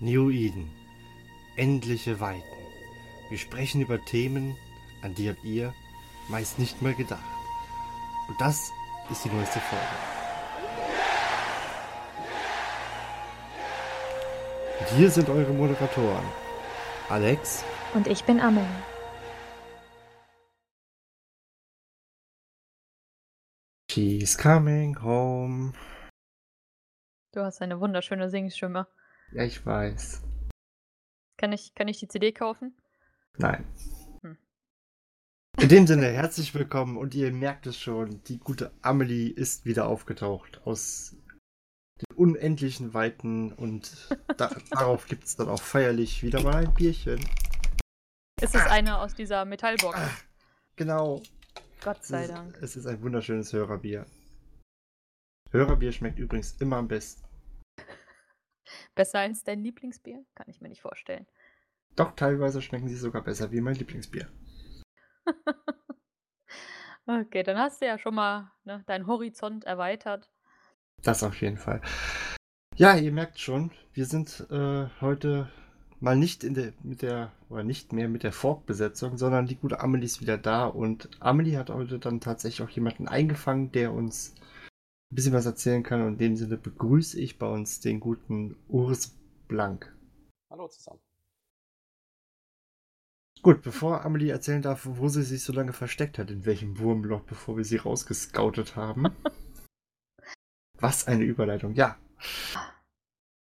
New Eden. Endliche Weiten. Wir sprechen über Themen, an die habt ihr meist nicht mal gedacht. Und das ist die neueste Folge. Und hier sind eure Moderatoren. Alex. Und ich bin Amelie. She's coming home. Du hast eine wunderschöne Singstimme. Ja, ich weiß. Kann ich, kann ich die CD kaufen? Nein. Hm. In dem Sinne, herzlich willkommen und ihr merkt es schon, die gute Amelie ist wieder aufgetaucht aus den unendlichen Weiten und da, darauf gibt es dann auch feierlich wieder mal ein Bierchen. Ist es eine aus dieser Metallbox? Ah, genau. Gott sei Dank. Es ist ein wunderschönes Hörerbier. Hörerbier schmeckt übrigens immer am besten. Besser als dein Lieblingsbier? Kann ich mir nicht vorstellen. Doch, teilweise schmecken sie sogar besser wie mein Lieblingsbier. okay, dann hast du ja schon mal ne, deinen Horizont erweitert. Das auf jeden Fall. Ja, ihr merkt schon, wir sind äh, heute mal nicht in der, mit der, oder nicht mehr mit der Fork-Besetzung, sondern die gute Amelie ist wieder da und Amelie hat heute dann tatsächlich auch jemanden eingefangen, der uns ein bisschen was erzählen kann. Und in dem Sinne begrüße ich bei uns den guten Urs Blank. Hallo zusammen. Gut, bevor Amelie erzählen darf, wo sie sich so lange versteckt hat, in welchem Wurmloch, bevor wir sie rausgescoutet haben. was eine Überleitung, ja.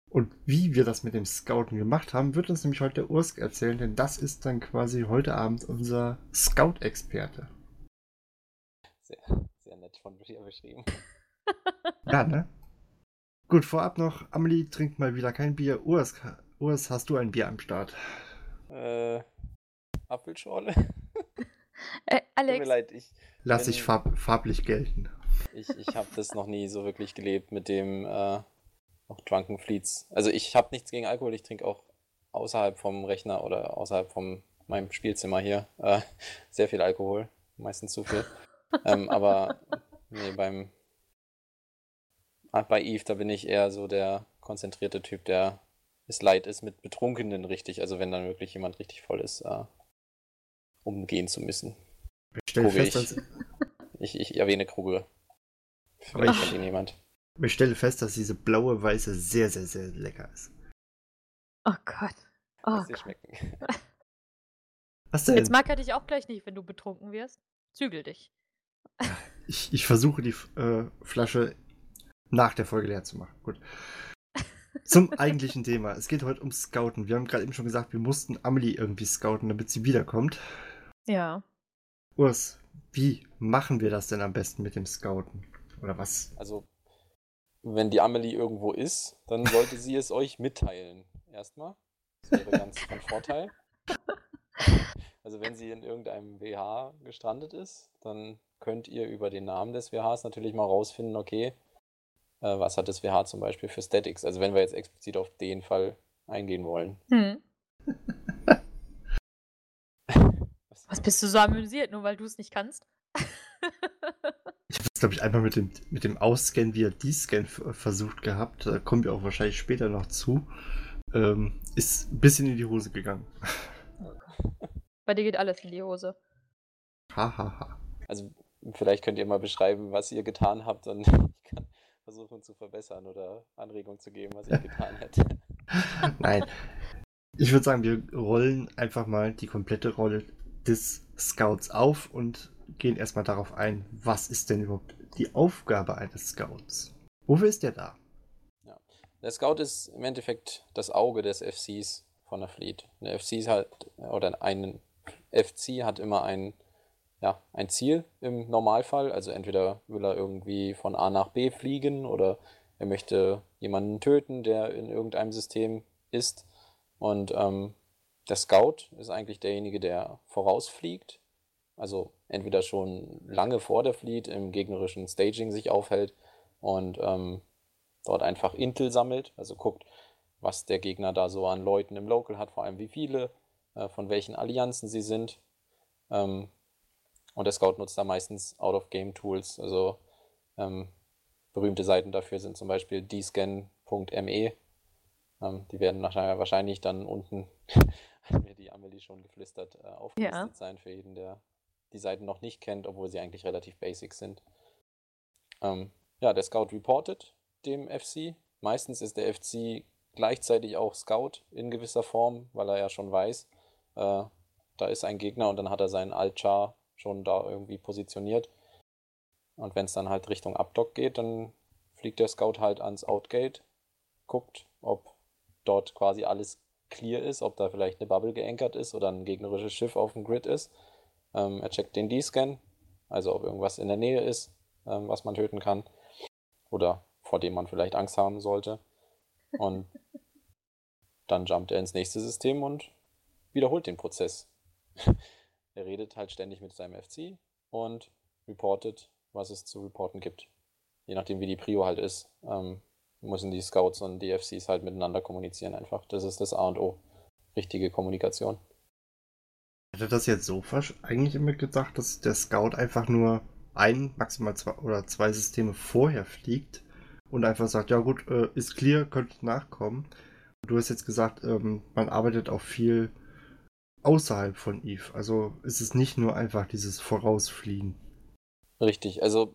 Und wie wir das mit dem Scouten gemacht haben, wird uns nämlich heute der Urs erzählen, denn das ist dann quasi heute Abend unser Scout-Experte. Sehr, sehr nett von dir beschrieben. ja, ne? Gut, vorab noch, Amelie trinkt mal wieder kein Bier. Urs, Urs hast du ein Bier am Start? Äh, Apfelschorle? äh, Alex. Tut mir leid, ich. Lass ich farb, farblich gelten. Ich, ich habe das noch nie so wirklich gelebt mit dem äh, auch Drunken Fleets. Also ich habe nichts gegen Alkohol, ich trinke auch außerhalb vom Rechner oder außerhalb von meinem Spielzimmer hier äh, sehr viel Alkohol, meistens zu viel. ähm, aber nee, beim Ah, bei Eve, da bin ich eher so der konzentrierte Typ, der es leid ist, mit Betrunkenen richtig, also wenn dann wirklich jemand richtig voll ist, äh, umgehen zu müssen. Ich stelle fest, ich. Dass... ich, ich erwähne Kruge. Vielleicht kennt ihn jemand. Ich stelle fest, dass diese blaue Weiße sehr, sehr, sehr lecker ist. Oh Gott. Oh Gott. schmecken. Was denn? Jetzt mag er dich auch gleich nicht, wenn du betrunken wirst. Zügel dich. Ich, ich versuche die äh, Flasche nach der Folge leer zu machen. Gut. Zum eigentlichen Thema. Es geht heute um Scouten. Wir haben gerade eben schon gesagt, wir mussten Amelie irgendwie scouten, damit sie wiederkommt. Ja. Urs, wie machen wir das denn am besten mit dem Scouten? Oder was? Also, wenn die Amelie irgendwo ist, dann sollte sie es euch mitteilen. Erstmal. Das wäre ganz von Vorteil. Also, wenn sie in irgendeinem WH gestrandet ist, dann könnt ihr über den Namen des WHs natürlich mal rausfinden, okay, äh, was hat das WH zum Beispiel für Statics? Also wenn wir jetzt explizit auf den Fall eingehen wollen. Hm. was bist du so amüsiert, nur weil du es nicht kannst? ich habe es, glaube ich, einmal mit dem, mit dem Ausscan via D-Scan versucht gehabt. Da kommen wir auch wahrscheinlich später noch zu. Ähm, ist ein bisschen in die Hose gegangen. Bei dir geht alles in die Hose. Hahaha. Ha, ha. Also vielleicht könnt ihr mal beschreiben, was ihr getan habt und ich kann versuchen zu verbessern oder Anregungen zu geben, was ich getan hätte. Nein. Ich würde sagen, wir rollen einfach mal die komplette Rolle des Scouts auf und gehen erstmal darauf ein, was ist denn überhaupt die Aufgabe eines Scouts? Wofür ist der da? Ja. Der Scout ist im Endeffekt das Auge des FCs von der Fleet. Der FC hat, oder ein FC hat immer einen ja, ein Ziel im Normalfall. Also entweder will er irgendwie von A nach B fliegen oder er möchte jemanden töten, der in irgendeinem System ist. Und ähm, der Scout ist eigentlich derjenige, der vorausfliegt. Also entweder schon lange vor der Fleet im gegnerischen Staging sich aufhält und ähm, dort einfach Intel sammelt, also guckt, was der Gegner da so an Leuten im Local hat, vor allem wie viele, äh, von welchen Allianzen sie sind. Ähm, und der Scout nutzt da meistens Out-of-Game-Tools. Also ähm, berühmte Seiten dafür sind zum Beispiel dscan.me. Ähm, die werden nachher wahrscheinlich dann unten, hat mir die Amelie schon geflüstert, äh, aufgelistet ja. sein für jeden, der die Seiten noch nicht kennt, obwohl sie eigentlich relativ basic sind. Ähm, ja, der Scout reportet dem FC. Meistens ist der FC gleichzeitig auch Scout in gewisser Form, weil er ja schon weiß, äh, da ist ein Gegner und dann hat er seinen Alt-Char schon da irgendwie positioniert. Und wenn es dann halt Richtung Abdock geht, dann fliegt der Scout halt ans Outgate, guckt, ob dort quasi alles clear ist, ob da vielleicht eine Bubble geankert ist oder ein gegnerisches Schiff auf dem Grid ist. Ähm, er checkt den D-Scan, also ob irgendwas in der Nähe ist, ähm, was man töten kann oder vor dem man vielleicht Angst haben sollte. Und dann jumpt er ins nächste System und wiederholt den Prozess. Er redet halt ständig mit seinem FC und reportet, was es zu reporten gibt. Je nachdem, wie die Prio halt ist, ähm, müssen die Scouts und die FCs halt miteinander kommunizieren einfach. Das ist das A und O. Richtige Kommunikation. Ich hätte das jetzt so eigentlich immer gedacht, dass der Scout einfach nur ein, maximal zwei oder zwei Systeme vorher fliegt und einfach sagt, ja gut, äh, ist clear, könnt nachkommen. Du hast jetzt gesagt, ähm, man arbeitet auch viel außerhalb von Eve. Also ist es nicht nur einfach dieses Vorausfliegen. Richtig, also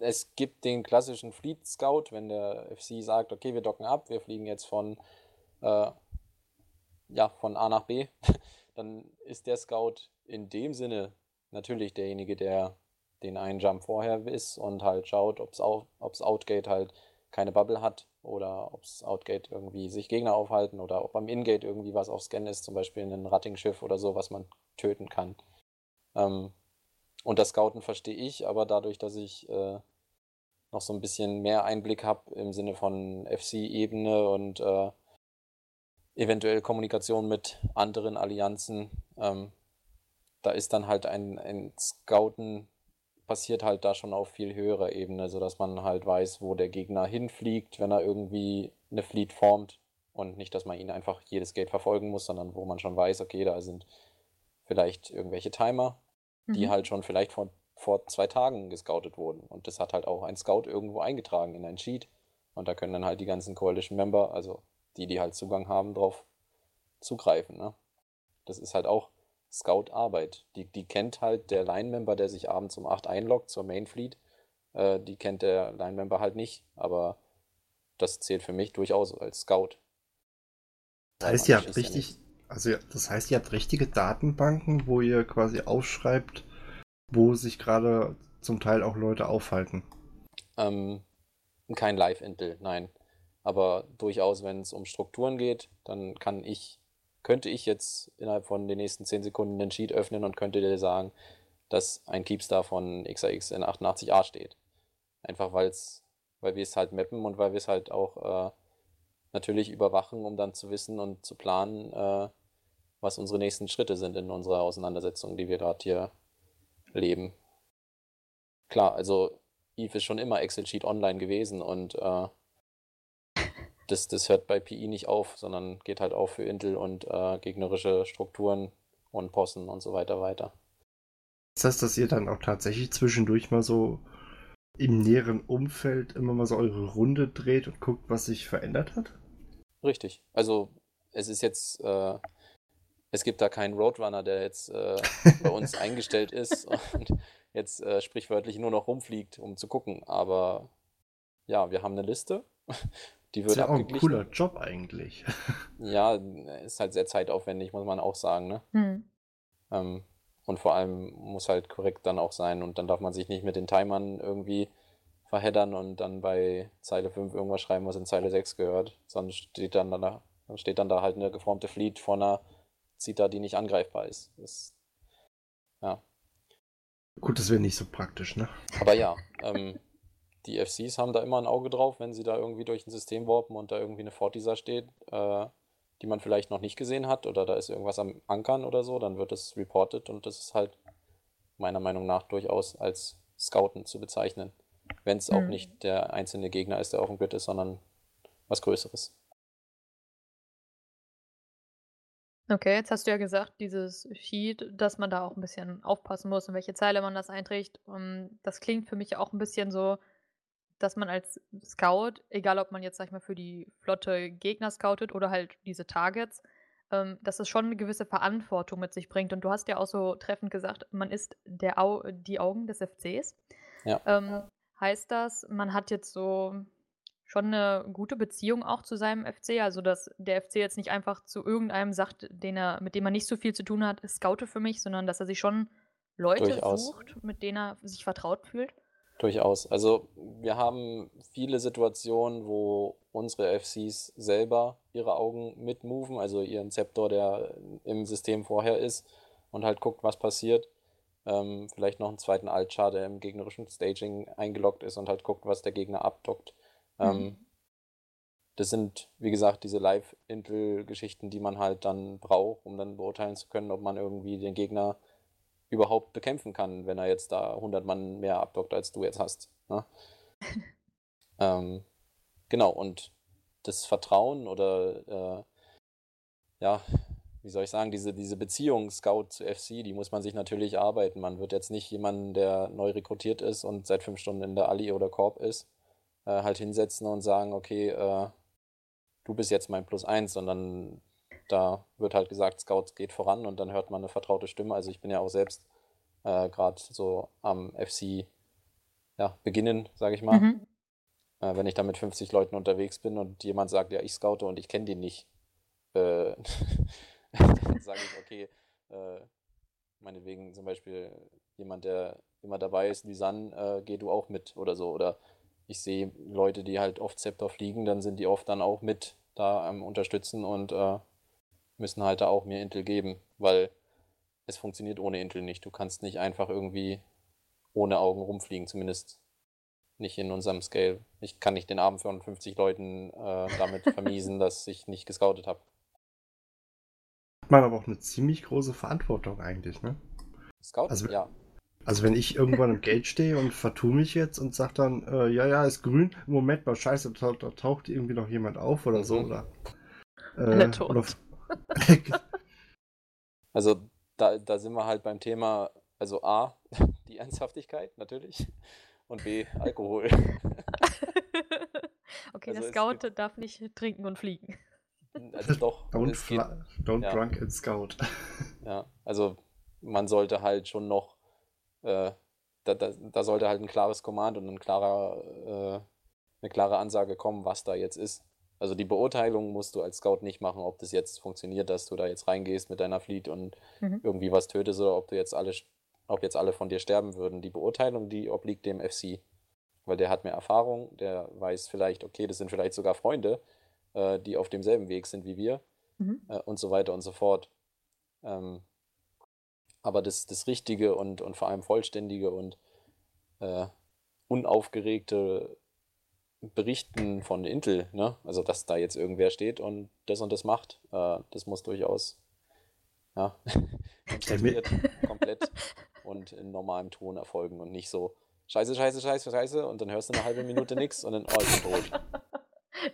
es gibt den klassischen Fleet Scout, wenn der FC sagt, okay, wir docken ab, wir fliegen jetzt von, äh, ja, von A nach B, dann ist der Scout in dem Sinne natürlich derjenige, der den einen Jump vorher ist und halt schaut, ob es Outgate halt keine Bubble hat oder ob es Outgate irgendwie sich Gegner aufhalten oder ob am Ingate irgendwie was auf Scan ist, zum Beispiel ein Ratting-Schiff oder so, was man töten kann. Ähm, und das Scouten verstehe ich, aber dadurch, dass ich äh, noch so ein bisschen mehr Einblick habe im Sinne von FC-Ebene und äh, eventuell Kommunikation mit anderen Allianzen, ähm, da ist dann halt ein, ein Scouten passiert halt da schon auf viel höherer Ebene, sodass man halt weiß, wo der Gegner hinfliegt, wenn er irgendwie eine Fleet formt. Und nicht, dass man ihn einfach jedes Gate verfolgen muss, sondern wo man schon weiß, okay, da sind vielleicht irgendwelche Timer, mhm. die halt schon vielleicht vor, vor zwei Tagen gescoutet wurden. Und das hat halt auch ein Scout irgendwo eingetragen in ein Sheet. Und da können dann halt die ganzen Coalition-Member, also die, die halt Zugang haben, drauf zugreifen. Ne? Das ist halt auch Scout-Arbeit. Die, die kennt halt der Line-Member, der sich abends um 8 einloggt zur Main Fleet. Äh, die kennt der Line-Member halt nicht, aber das zählt für mich durchaus als Scout. Das heißt, ihr habt richtig, also das heißt, ihr habt richtige Datenbanken, wo ihr quasi aufschreibt, wo sich gerade zum Teil auch Leute aufhalten. Ähm, kein Live-Intel, nein. Aber durchaus, wenn es um Strukturen geht, dann kann ich könnte ich jetzt innerhalb von den nächsten 10 Sekunden den Sheet öffnen und könnte dir sagen, dass ein Keepstar von XAX in 88a steht. Einfach weil's, weil wir es halt mappen und weil wir es halt auch äh, natürlich überwachen, um dann zu wissen und zu planen, äh, was unsere nächsten Schritte sind in unserer Auseinandersetzung, die wir gerade hier leben. Klar, also Eve ist schon immer Excel-Sheet online gewesen und äh, das, das hört bei PI nicht auf, sondern geht halt auch für Intel und äh, gegnerische Strukturen und Possen und so weiter weiter. Das heißt, dass ihr dann auch tatsächlich zwischendurch mal so im näheren Umfeld immer mal so eure Runde dreht und guckt, was sich verändert hat? Richtig. Also es ist jetzt, äh, es gibt da keinen Roadrunner, der jetzt äh, bei uns eingestellt ist und jetzt äh, sprichwörtlich nur noch rumfliegt, um zu gucken. Aber ja, wir haben eine Liste die wird ist ja auch ein cooler Job eigentlich. Ja, ist halt sehr zeitaufwendig, muss man auch sagen. Ne? Hm. Ähm, und vor allem muss halt korrekt dann auch sein und dann darf man sich nicht mit den Timern irgendwie verheddern und dann bei Zeile 5 irgendwas schreiben, was in Zeile 6 gehört. Sonst steht dann, da, dann steht dann da halt eine geformte Fleet von einer Zita, die nicht angreifbar ist. Das, ja. Gut, das wäre nicht so praktisch, ne? Aber ja, ähm, die FCs haben da immer ein Auge drauf, wenn sie da irgendwie durch ein System warpen und da irgendwie eine Fortisa steht, äh, die man vielleicht noch nicht gesehen hat oder da ist irgendwas am Ankern oder so, dann wird es reported und das ist halt meiner Meinung nach durchaus als Scouten zu bezeichnen. Wenn es mhm. auch nicht der einzelne Gegner ist, der auf dem Grid ist, sondern was Größeres. Okay, jetzt hast du ja gesagt, dieses Sheet, dass man da auch ein bisschen aufpassen muss, in welche Zeile man das einträgt. Um, das klingt für mich auch ein bisschen so, dass man als Scout, egal ob man jetzt, sag ich mal, für die Flotte Gegner scoutet oder halt diese Targets, ähm, dass es schon eine gewisse Verantwortung mit sich bringt. Und du hast ja auch so treffend gesagt, man ist der Au die Augen des FCs. Ja. Ähm, heißt das, man hat jetzt so schon eine gute Beziehung auch zu seinem FC, also dass der FC jetzt nicht einfach zu irgendeinem sagt, den er, mit dem er nicht so viel zu tun hat, scoute für mich, sondern dass er sich schon Leute Durchaus. sucht, mit denen er sich vertraut fühlt. Durchaus. Also wir haben viele Situationen, wo unsere FCs selber ihre Augen mitmoven, also ihren Zeptor, der im System vorher ist und halt guckt, was passiert. Ähm, vielleicht noch einen zweiten Altchar, der im gegnerischen Staging eingeloggt ist und halt guckt, was der Gegner abdockt. Ähm, Mhm. das sind, wie gesagt, diese Live-Intel-Geschichten, die man halt dann braucht, um dann beurteilen zu können, ob man irgendwie den Gegner überhaupt bekämpfen kann, wenn er jetzt da 100 Mann mehr abdockt, als du jetzt hast. Ne? ähm, genau, und das Vertrauen oder äh, ja, wie soll ich sagen, diese, diese Beziehung Scout zu FC, die muss man sich natürlich arbeiten. Man wird jetzt nicht jemanden, der neu rekrutiert ist und seit fünf Stunden in der Ali oder Korb ist, äh, halt hinsetzen und sagen, okay, äh, du bist jetzt mein Plus eins, sondern da wird halt gesagt, Scouts geht voran und dann hört man eine vertraute Stimme. Also ich bin ja auch selbst äh, gerade so am FC ja, beginnen, sage ich mal. Mhm. Äh, wenn ich da mit 50 Leuten unterwegs bin und jemand sagt, ja, ich scoute und ich kenne den nicht, äh, dann sage ich, okay, äh, meinetwegen zum Beispiel jemand, der immer dabei ist, Lisanne, äh, geh du auch mit oder so. Oder ich sehe Leute, die halt oft Scepter fliegen, dann sind die oft dann auch mit da am Unterstützen und äh, müssen halt da auch mir Intel geben, weil es funktioniert ohne Intel nicht. Du kannst nicht einfach irgendwie ohne Augen rumfliegen, zumindest nicht in unserem Scale. Ich kann nicht den Abend von 50 Leuten äh, damit vermiesen, dass ich nicht gescoutet habe. Hat man aber auch eine ziemlich große Verantwortung eigentlich, ne? Scout? Also- ja. Also wenn ich irgendwann im Gate stehe und vertue mich jetzt und sag dann, äh, ja, ja, ist grün, Moment mal, scheiße, da, da taucht irgendwie noch jemand auf oder so, Mhm. oder? Alle Äh, tot. oder Also da, da sind wir halt beim Thema, also A, die Ernsthaftigkeit natürlich und B, Alkohol. okay, Also der Scout gibt- darf nicht trinken und fliegen. Also doch, don't geht, don't ja. drunk and scout. ja, also man sollte halt schon noch, äh, da, da, da sollte halt ein klares Command und ein klarer, äh, eine klare Ansage kommen, was da jetzt ist. Also die Beurteilung musst du als Scout nicht machen, ob das jetzt funktioniert, dass du da jetzt reingehst mit deiner Fleet und Mhm. irgendwie was tötest oder ob du jetzt alle, ob jetzt alle von dir sterben würden. Die Beurteilung, die obliegt dem FC. Weil der hat mehr Erfahrung, der weiß vielleicht, okay, das sind vielleicht sogar Freunde, äh, die auf demselben Weg sind wie wir Mhm. äh, und so weiter und so fort. Ähm, aber das, das Richtige und, und vor allem vollständige und äh, unaufgeregte Berichten von Intel, ne? also dass da jetzt irgendwer steht und das und das macht, äh, das muss durchaus ja, komplett und in normalem Ton erfolgen und nicht so Scheiße, Scheiße, Scheiße, Scheiße und dann hörst du eine halbe Minute nichts und dann, oh, ich bin tot.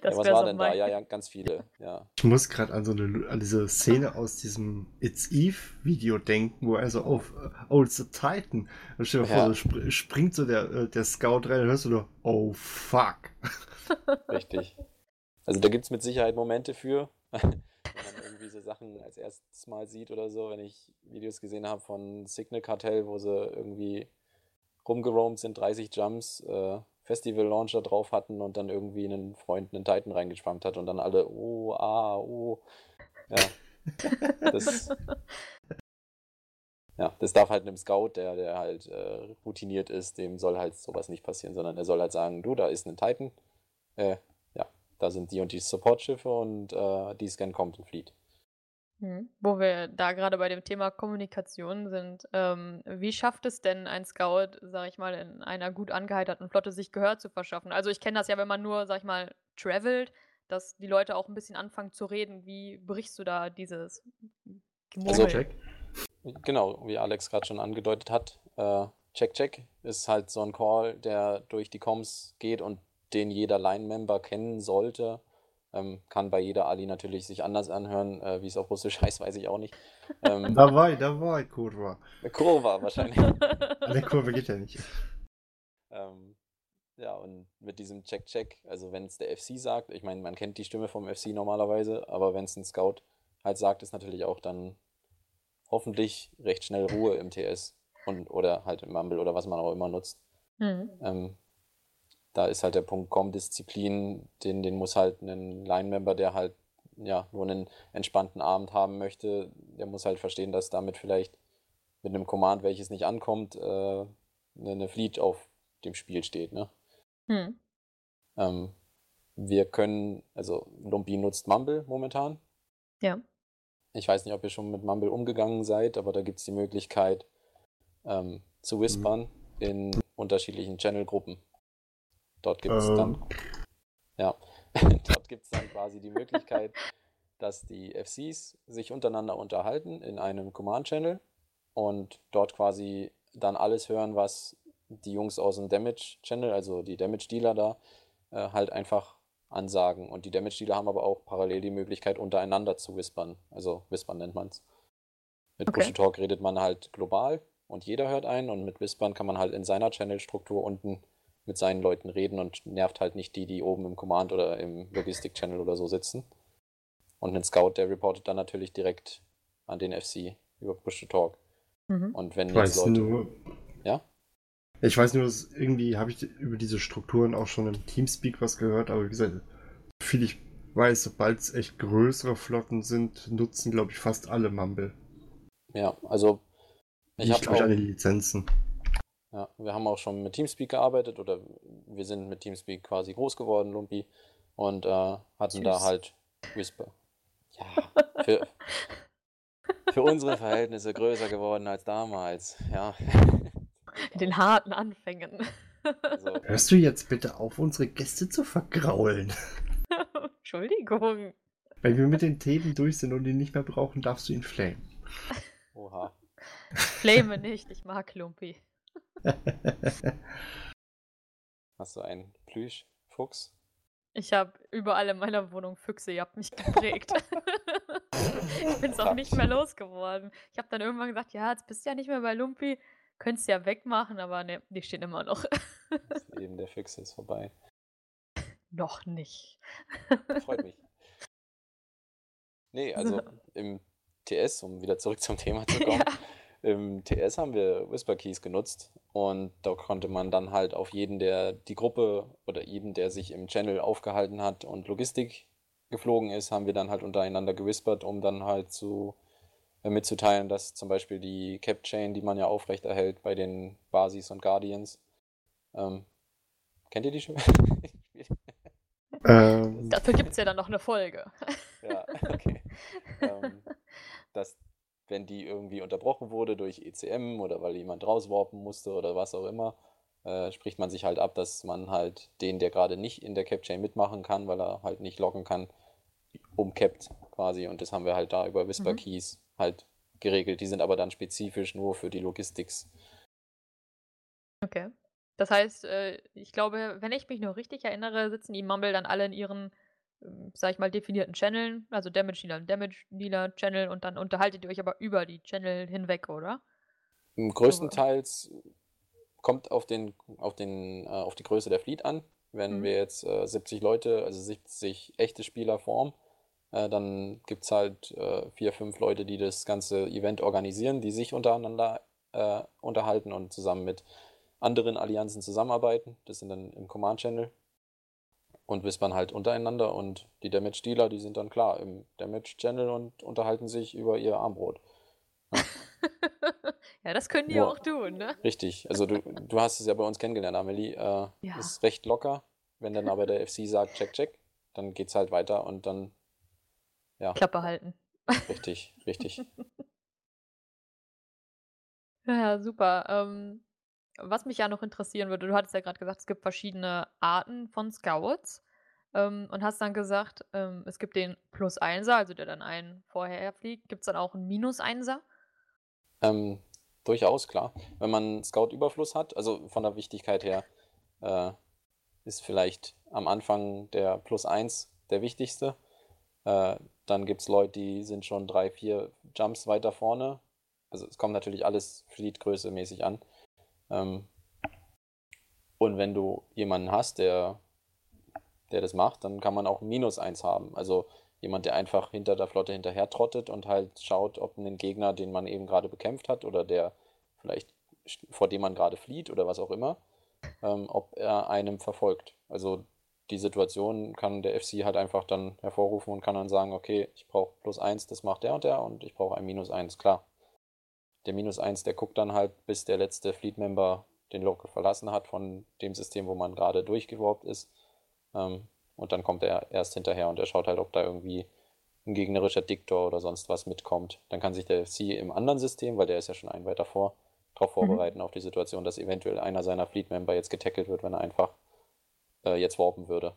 Das ja, was war so denn da? Ja, ja, ganz viele, ja. Ich muss gerade an so eine an diese Szene aus diesem It's Eve Video denken, wo er so auf Oh, it's a Titan. Und stell dir Ja. vor, so spr springt so der, äh, der Scout rein und hörst du nur Oh fuck. Richtig. Also da gibt es mit Sicherheit Momente für, wenn man irgendwie so Sachen als erstes Mal sieht oder so, wenn ich Videos gesehen habe von Signal Cartel, wo sie irgendwie rumgeroamt sind, 30 Jumps, äh, Festival Launcher drauf hatten und dann irgendwie einen Freund einen Titan reingeschwammt hat und dann alle, oh, ah, oh. Ja. Das, ja, das darf halt einem Scout, der, der halt äh, routiniert ist, dem soll halt sowas nicht passieren, sondern er soll halt sagen, du, da ist ein Titan, äh, ja, da sind die und die Supportschiffe und äh, die Scan kommt und flieht. Mhm. Wo wir da gerade bei dem Thema Kommunikation sind, ähm, wie schafft es denn ein Scout, sag ich mal, in einer gut angeheiterten Flotte sich Gehör zu verschaffen? Also ich kenne das ja, wenn man nur, sag ich mal, travelt, dass die Leute auch ein bisschen anfangen zu reden. Wie brichst du da dieses Gemurmel? Also- Check. Genau, wie Alex gerade schon angedeutet hat, äh, Check Check ist halt so ein Call, der durch die Comms geht und den jeder Line-Member kennen sollte. Ähm, kann bei jeder Ali natürlich sich anders anhören, äh, wie es auf Russisch heißt, weiß ich auch nicht. Ähm, Dabei, dabei, Kurva. Kurva wahrscheinlich. Der Kurve geht ja nicht. Ähm, Ja, und mit diesem Check-Check, also wenn es der FC sagt, ich meine, man kennt die Stimme vom FC normalerweise, aber wenn es ein Scout halt sagt, ist natürlich auch dann hoffentlich recht schnell Ruhe im TS und oder halt im Mumble oder was man auch immer nutzt. Mhm. Ähm, da ist halt der Punkt Com-Disziplin, den, den muss halt ein Line-Member, der halt ja nur einen entspannten Abend haben möchte, der muss halt verstehen, dass damit vielleicht mit einem Command, welches nicht ankommt, äh, eine Fleet auf dem Spiel steht, ne? Hm. Ähm, wir können, also Lumpy nutzt Mumble momentan. Ja. Ich weiß nicht, ob ihr schon mit Mumble umgegangen seid, aber da gibt es die Möglichkeit ähm, zu whispern in unterschiedlichen Channel-Gruppen. Dort gibt es dann, Ähm. ja, dort gibt es dann quasi die Möglichkeit, dass die FCs sich untereinander unterhalten in einem Command-Channel und dort quasi dann alles hören, was die Jungs aus dem Damage-Channel, also die Damage-Dealer da, äh, halt einfach ansagen. Und die Damage-Dealer haben aber auch parallel die Möglichkeit, untereinander zu whispern. Also whispern nennt man es. Mit Okay. Push-to-Talk redet man halt global und jeder hört ein und mit Whispern kann man halt in seiner Channel-Struktur unten mit seinen Leuten reden und nervt halt nicht die, die oben im Command oder im Logistik-Channel oder so sitzen. Und ein Scout, der reportet dann natürlich direkt an den FC über Push-to-Talk. Mhm. Und wenn Ich jetzt weiß Leute. nur. Ja? Ich weiß nur, dass irgendwie habe ich über diese Strukturen auch schon im Teamspeak was gehört, aber wie gesagt, viel ich weiß, sobald es echt größere Flotten sind, nutzen, glaube ich, fast alle Mumble. Ja, also ich habe auch, alle Lizenzen. Ja, wir haben auch schon mit Teamspeak gearbeitet oder wir sind mit Teamspeak quasi groß geworden, Lumpi, und äh, hatten da Süß. halt Whisper. Ja, für, für unsere Verhältnisse größer geworden als damals, ja. In den harten Anfängen. Also, Hörst du jetzt bitte auf, unsere Gäste zu vergraulen? Entschuldigung. Wenn wir mit den Themen durch sind und ihn nicht mehr brauchen, darfst du ihn flamen. oha. Flame nicht, ich mag Lumpi. Hast du einen Plüschfuchs? Ich habe überall in meiner Wohnung Füchse, ihr habt mich geprägt. ich bin es auch nicht mehr losgeworden. Ich habe dann irgendwann gesagt, ja, jetzt bist du ja nicht mehr bei Lumpi, könntest ja wegmachen, aber ne, die stehen immer noch. Das Leben der Füchse ist vorbei. noch nicht. Freut mich. Nee, also im TS, um wieder zurück zum Thema zu kommen, Ja. Im TS haben wir Whisper Keys genutzt und da konnte man dann halt auf jeden, der die Gruppe oder jeden, der sich im Channel aufgehalten hat und Logistik geflogen ist, haben wir dann halt untereinander gewispert, um dann halt zu äh, mitzuteilen, dass zum Beispiel die Cap Chain, die man ja aufrechterhält bei den Basis und Guardians, ähm, kennt ihr die schon? Ähm, Dafür gibt es ja dann noch eine Folge. Ja, okay. ähm, dass, wenn die irgendwie unterbrochen wurde durch ECM oder weil jemand rauswarpen musste oder was auch immer, äh, spricht man sich halt ab, dass man halt den, der gerade nicht in der Cap-Chain mitmachen kann, weil er halt nicht locken kann, umcappt quasi. Und das haben wir halt da über Whisper Mhm. Keys halt geregelt. Die sind aber dann spezifisch nur für die Logistics. Okay. Das heißt, äh, ich glaube, wenn ich mich noch richtig erinnere, sitzen die Mumble dann alle in ihren, ähm, sag ich mal, definierten Channeln, also Damage Dealer und Damage Dealer Channel und dann unterhaltet ihr euch aber über die Channel hinweg, oder? M, Größtenteils kommt auf den, auf den, äh, auf die Größe der Fleet an. Wenn Mhm. wir jetzt äh, 70 Leute, also 70 echte Spieler formen, äh, dann gibt es halt äh, vier, fünf Leute, die das ganze Event organisieren, die sich untereinander äh, unterhalten und zusammen mit anderen Allianzen zusammenarbeiten. Das sind dann im Command Channel und wispern halt untereinander und die Damage Dealer, die sind dann klar im Damage Channel und unterhalten sich über ihr Armbrot. ja, das können die Nur- auch tun, ne? Richtig, also du, du hast es ja bei uns kennengelernt, Amelie. Äh, Ja. Ist recht locker. Wenn dann aber der FC sagt, check, check, dann geht's halt weiter und dann, ja, Klappe halten. richtig, richtig. Ja, super. Ähm, was mich ja noch interessieren würde, du hattest ja gerade gesagt, es gibt verschiedene Arten von Scouts ähm, und hast dann gesagt, ähm, es gibt den Plus-Einser, also der dann einen vorher fliegt. Gibt es dann auch einen Minus-Einser? Ähm, durchaus, klar. Wenn man Scout-Überfluss hat, also von der Wichtigkeit her, äh, ist vielleicht am Anfang der Plus 1 der wichtigste. Äh, dann gibt es Leute, die sind schon drei, vier Jumps weiter vorne. Also es kommt natürlich alles Fleetgröße mäßig an. Ähm, Und wenn du jemanden hast, der, der das macht, dann kann man auch minus 1 haben. Also jemand, der einfach hinter der Flotte hinterher trottet und halt schaut, ob ein Gegner, den man eben gerade bekämpft hat oder der vielleicht vor dem man gerade flieht oder was auch immer, ähm, ob er einem verfolgt. Also die Situation kann der FC halt einfach dann hervorrufen und kann dann sagen, okay, ich brauche plus 1, das macht der und der und ich brauche ein minus 1, klar. Der minus 1, der guckt dann halt, bis der letzte Fleet-Member den Local verlassen hat von dem System, wo man gerade durchgeworbt ist. Ähm, und dann kommt er erst hinterher und er schaut halt, ob da irgendwie ein gegnerischer Diktor oder sonst was mitkommt. Dann kann sich der FC im anderen System, weil der ist ja schon ein weiter vor, darauf mhm. vorbereiten, mhm. auf die Situation, dass eventuell einer seiner Fleet-Member jetzt getackelt wird, wenn er einfach äh, jetzt warpen würde.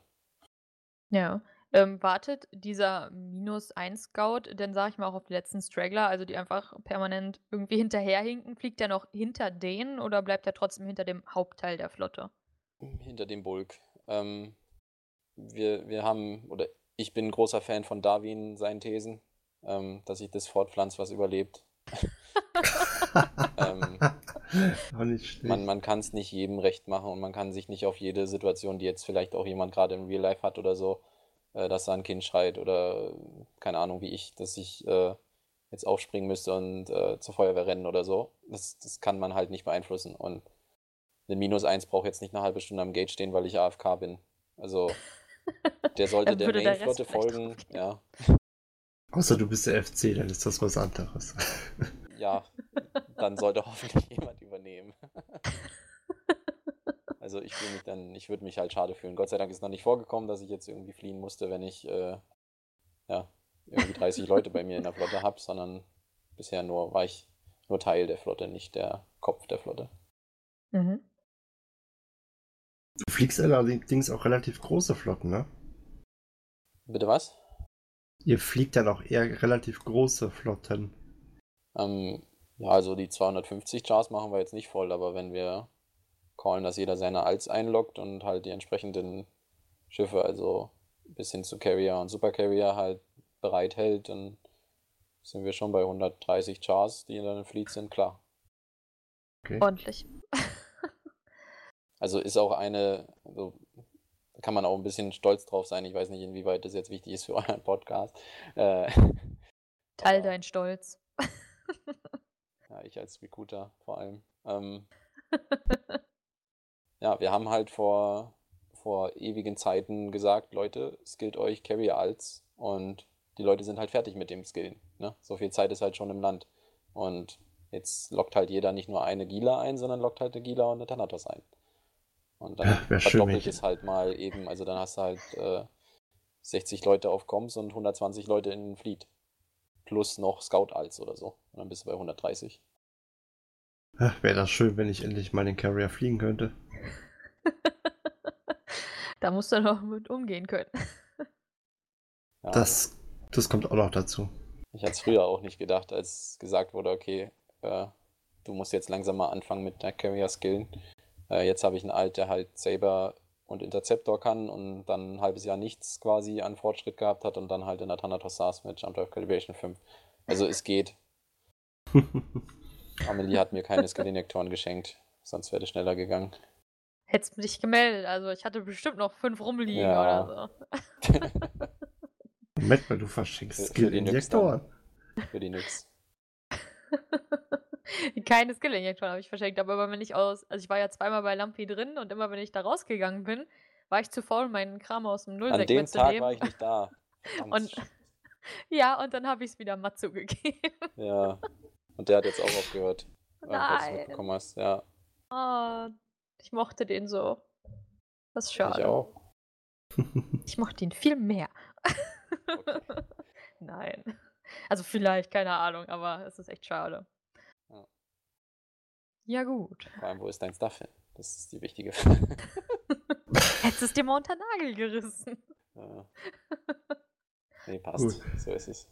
Ja. Ähm, wartet dieser minus 1 Scout denn, sag ich mal, auch auf die letzten Straggler, also die einfach permanent irgendwie hinterherhinken? Fliegt der noch hinter denen oder bleibt er trotzdem hinter dem Hauptteil der Flotte? Hinter dem Bulk. Ähm, wir, wir haben, oder ich bin ein großer Fan von Darwin, seinen Thesen, ähm, dass sich das fortpflanzt, was überlebt. ähm, man man kann es nicht jedem recht machen und man kann sich nicht auf jede Situation, die jetzt vielleicht auch jemand gerade im Real Life hat oder so, äh, dass da ein Kind schreit oder keine Ahnung wie ich, dass ich äh, jetzt aufspringen müsste und äh, zur Feuerwehr rennen oder so. Das, das kann man halt nicht beeinflussen. Und eine Minus 1 braucht jetzt nicht eine halbe Stunde am Gate stehen, weil ich AFK bin. Also der sollte der Mainflotte folgen, ja. Außer du bist der FC, dann ist das was anderes. ja, dann sollte hoffentlich jemand übernehmen. also ich fühle mich dann, ich würde mich halt schade fühlen. Gott sei Dank ist noch nicht vorgekommen, dass ich jetzt irgendwie fliehen musste, wenn ich äh, ja, irgendwie 30 Leute bei mir in der Flotte habe, sondern bisher nur war ich nur Teil der Flotte, nicht der Kopf der Flotte. Mhm. Du fliegst allerdings auch relativ große Flotten, ne? Bitte was? Ihr fliegt dann auch eher relativ große Flotten. Ähm, ja, also die 250 Jars machen wir jetzt nicht voll, aber wenn wir callen, dass jeder seine Alts einloggt und halt die entsprechenden Schiffe, also bis hin zu Carrier und Super Carrier halt bereithält, dann sind wir schon bei 130 Chars, die in der Fleet sind, klar. Okay. Ordentlich. also ist auch eine, also kann man auch ein bisschen stolz drauf sein. Ich weiß nicht, inwieweit das jetzt wichtig ist für euren Podcast. Äh, Teil dein Stolz. ja, ich als Recruiter vor allem. Ähm, ja, wir haben halt vor, vor ewigen Zeiten gesagt, Leute, skillt euch Carrier als und die Leute sind halt fertig mit dem Skillen. Ne? So viel Zeit ist halt schon im Land. Und jetzt lockt halt jeder nicht nur eine Gila ein, sondern lockt halt eine Gila und eine Thanatos ein. Und dann ja, verdoppelt es halt mal eben, also dann hast du halt äh, 60 Leute auf Coms und 120 Leute in Fleet plus noch Scout als oder so. Und dann bist du bei 130. Wäre das schön, wenn ich endlich mal den Carrier fliegen könnte. da musst du noch mit umgehen können. Ja, das, das kommt auch noch dazu. Ich hatte es früher auch nicht gedacht, als gesagt wurde, okay, äh, du musst jetzt langsam mal anfangen mit der Carrier skillen. Äh, jetzt habe ich einen Alt, der halt Saber und Interceptor kann und dann ein halbes Jahr nichts quasi an Fortschritt gehabt hat und dann halt in der Thanatos saß mit Jump Drive Calibration 5. Also es geht. Amelie hat mir keine Skill-Injektoren geschenkt, sonst wäre es schneller gegangen. Hättest du dich gemeldet, also ich hatte bestimmt noch fünf rumliegen ja. oder so. Moment mal, du verschenkst Skill-Injektoren. Für die Nix. Keine Skill-Injektion habe ich verschenkt, aber immer wenn ich aus, also ich war ja zweimal bei Lampi drin und immer wenn ich da rausgegangen bin, war ich zu faul, meinen Kram aus dem Nullsegment zu nehmen. An dem Tag war ich nicht da. und ja, und dann habe ich es wieder Matsu gegeben. Ja, und der hat jetzt auch aufgehört. Nein. Du bekommen hast. Ja. Oh, ich mochte den so. Das ist schade. Ich auch. Ich mochte ihn viel mehr. Okay. Nein. Also vielleicht, keine Ahnung, aber es ist echt schade. Ja, gut. Vor allem, wo ist dein Stuff hin? Das ist die wichtige Frage. Hättest es dir mal unter Nagel gerissen. Ja. Nee, passt. Gut. So ist es.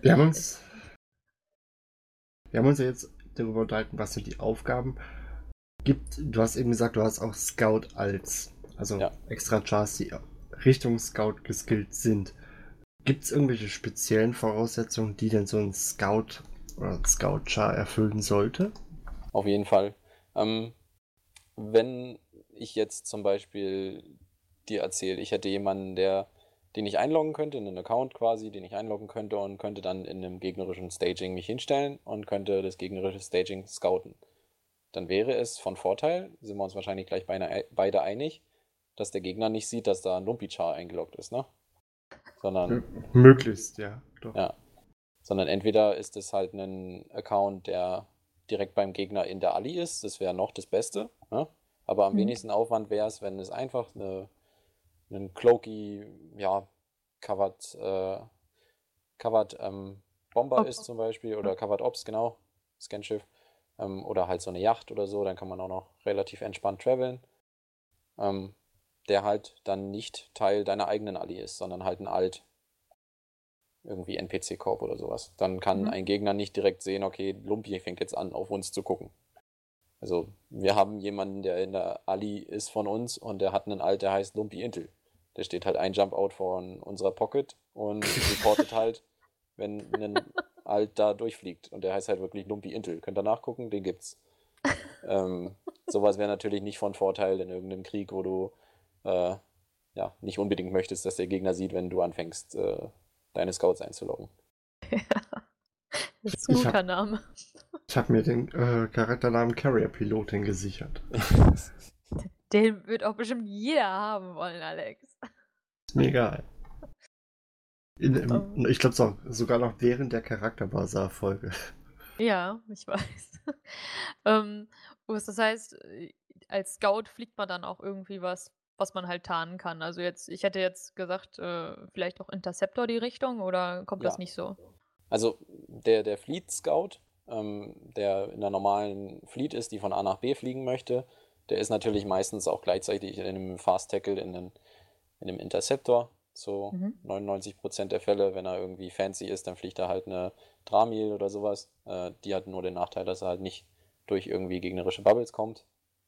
Wir haben uns. Wir haben uns ja jetzt darüber unterhalten, was sind die Aufgaben. Gibt, du hast eben gesagt, du hast auch Scout als, also ja. extra Chars, die Richtung Scout geskillt sind. Gibt es irgendwelche speziellen Voraussetzungen, die denn so ein Scout oder Scout-Char erfüllen sollte? Auf jeden Fall. Ähm, wenn ich jetzt zum Beispiel dir erzähle, ich hätte jemanden, der, den ich einloggen könnte, in einen Account quasi, den ich einloggen könnte und könnte dann in einem gegnerischen Staging mich hinstellen und könnte das gegnerische Staging scouten. Dann wäre es von Vorteil, sind wir uns wahrscheinlich gleich beide einig, dass der Gegner nicht sieht, dass da ein Lumpichar eingeloggt ist, ne? Sondern. Möglichst, ja. Doch. Ja. Sondern entweder ist es halt ein Account, der direkt beim Gegner in der Ali ist, das wäre noch das Beste, ne? Aber am mhm. wenigsten Aufwand wäre es, wenn es einfach eine, ein Cloaky, ja, Covered, äh, Covered ähm, Bomber Ops. ist zum Beispiel oder Covered Ops, genau, Scanschiff. Ähm, oder halt so eine Yacht oder so, dann kann man auch noch relativ entspannt traveln. Ähm, der halt dann nicht Teil deiner eigenen Ali ist, sondern halt ein Alt. Irgendwie NPC-Korb oder sowas. Dann kann mhm. ein Gegner nicht direkt sehen, okay, Lumpi fängt jetzt an, auf uns zu gucken. Also, wir haben jemanden, der in der Ali ist von uns und der hat einen Alt, der heißt Lumpy Intel. Der steht halt ein Jump-Out von unserer Pocket und reportet halt, wenn ein Alt da durchfliegt. Und der heißt halt wirklich Lumpy Intel. Könnt ihr nachgucken, den gibt's. ähm, sowas wäre natürlich nicht von Vorteil in irgendeinem Krieg, wo du äh, ja, nicht unbedingt möchtest, dass der Gegner sieht, wenn du anfängst, äh, deine Scouts einzuloggen. Ja, das ist ein guter hab, Name. Ich habe mir den äh, Charakternamen Carrier Pilotin gesichert. Den wird auch bestimmt jeder haben wollen, Alex. Ist mir egal. In, im, um. Ich glaube sogar noch während der Charakterbasar-Folge. Ja, ich weiß. ähm, das heißt, als Scout fliegt man dann auch irgendwie was was man halt tarnen kann. Also jetzt, ich hätte jetzt gesagt, äh, vielleicht auch Interceptor die Richtung oder kommt ja. das nicht so? Also der, der Fleet Scout, ähm, der in der normalen Fleet ist, die von A nach B fliegen möchte, der ist natürlich meistens auch gleichzeitig in einem Fast Tackle in einem, in einem Interceptor. So mhm. 99% der Fälle, wenn er irgendwie fancy ist, dann fliegt er halt eine Dramil oder sowas. Äh, die hat nur den Nachteil, dass er halt nicht durch irgendwie gegnerische Bubbles kommt.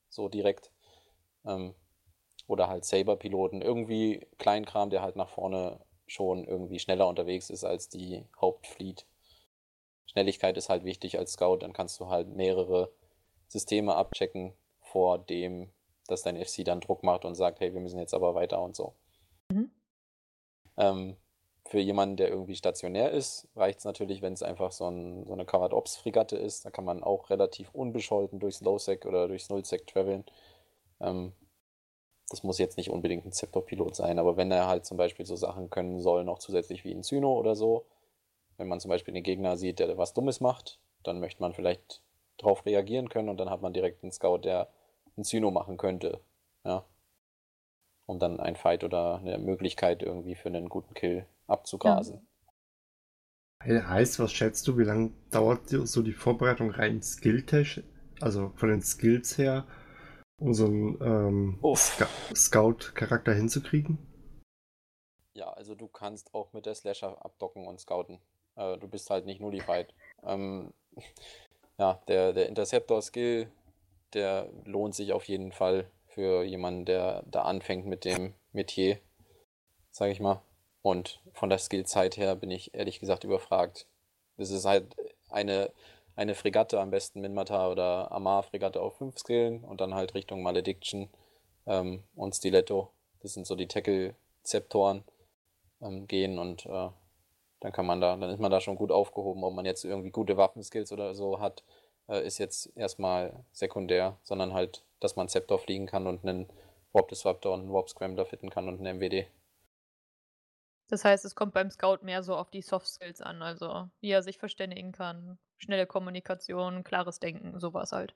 So direkt. Ähm, oder halt Saber-Piloten, irgendwie Kleinkram, der halt nach vorne schon irgendwie schneller unterwegs ist als die Hauptfleet. Schnelligkeit ist halt wichtig als Scout, dann kannst du halt mehrere Systeme abchecken vor dem, dass dein FC dann Druck macht und sagt, hey, wir müssen jetzt aber weiter und so. Mhm. Ähm, für jemanden, der irgendwie stationär ist, reicht es natürlich, wenn es einfach so, ein, so eine Covered Ops Fregatte ist. Da kann man auch relativ unbescholten durchs Low-Sec oder durchs Null-Sec traveln. Ähm, das muss jetzt nicht unbedingt ein Zeptor-Pilot sein, aber wenn er halt zum Beispiel so Sachen können soll, noch zusätzlich wie ein Zyno oder so, wenn man zum Beispiel einen Gegner sieht, der was Dummes macht, dann möchte man vielleicht darauf reagieren können und dann hat man direkt einen Scout, der ein Zyno machen könnte. Ja. Um dann ein Fight oder eine Möglichkeit irgendwie für einen guten Kill abzugrasen. Ja. Heißt, was schätzt du, wie lange dauert so die Vorbereitung rein Skill-Tech, also von den Skills her, um so einen ähm, Sc Scout-Charakter hinzukriegen? Ja, also du kannst auch mit der Slasher abdocken und scouten. Äh, du bist halt nicht nullified. Ähm, ja, der, der Interceptor-Skill, der lohnt sich auf jeden Fall für jemanden, der da anfängt mit dem Metier, sag ich mal. Und von der Skillzeit her bin ich ehrlich gesagt überfragt. Das ist halt eine eine Fregatte, am besten Minmata oder Amar-Fregatte auf 5 skillen und dann halt Richtung Malediction ähm, und Stiletto. Das sind so die Tackle-Zeptoren ähm, gehen und äh, dann kann man da, dann ist man da schon gut aufgehoben. Ob man jetzt irgendwie gute Waffenskills oder so hat, äh, ist jetzt erstmal sekundär, sondern halt, dass man Zeptor fliegen kann und einen Warp Disruptor und einen Warp Scrambler fitten kann und einen MWD. Das heißt, es kommt beim Scout mehr so auf die Soft Skills an, also wie er sich verständigen kann, schnelle Kommunikation, klares Denken, sowas halt.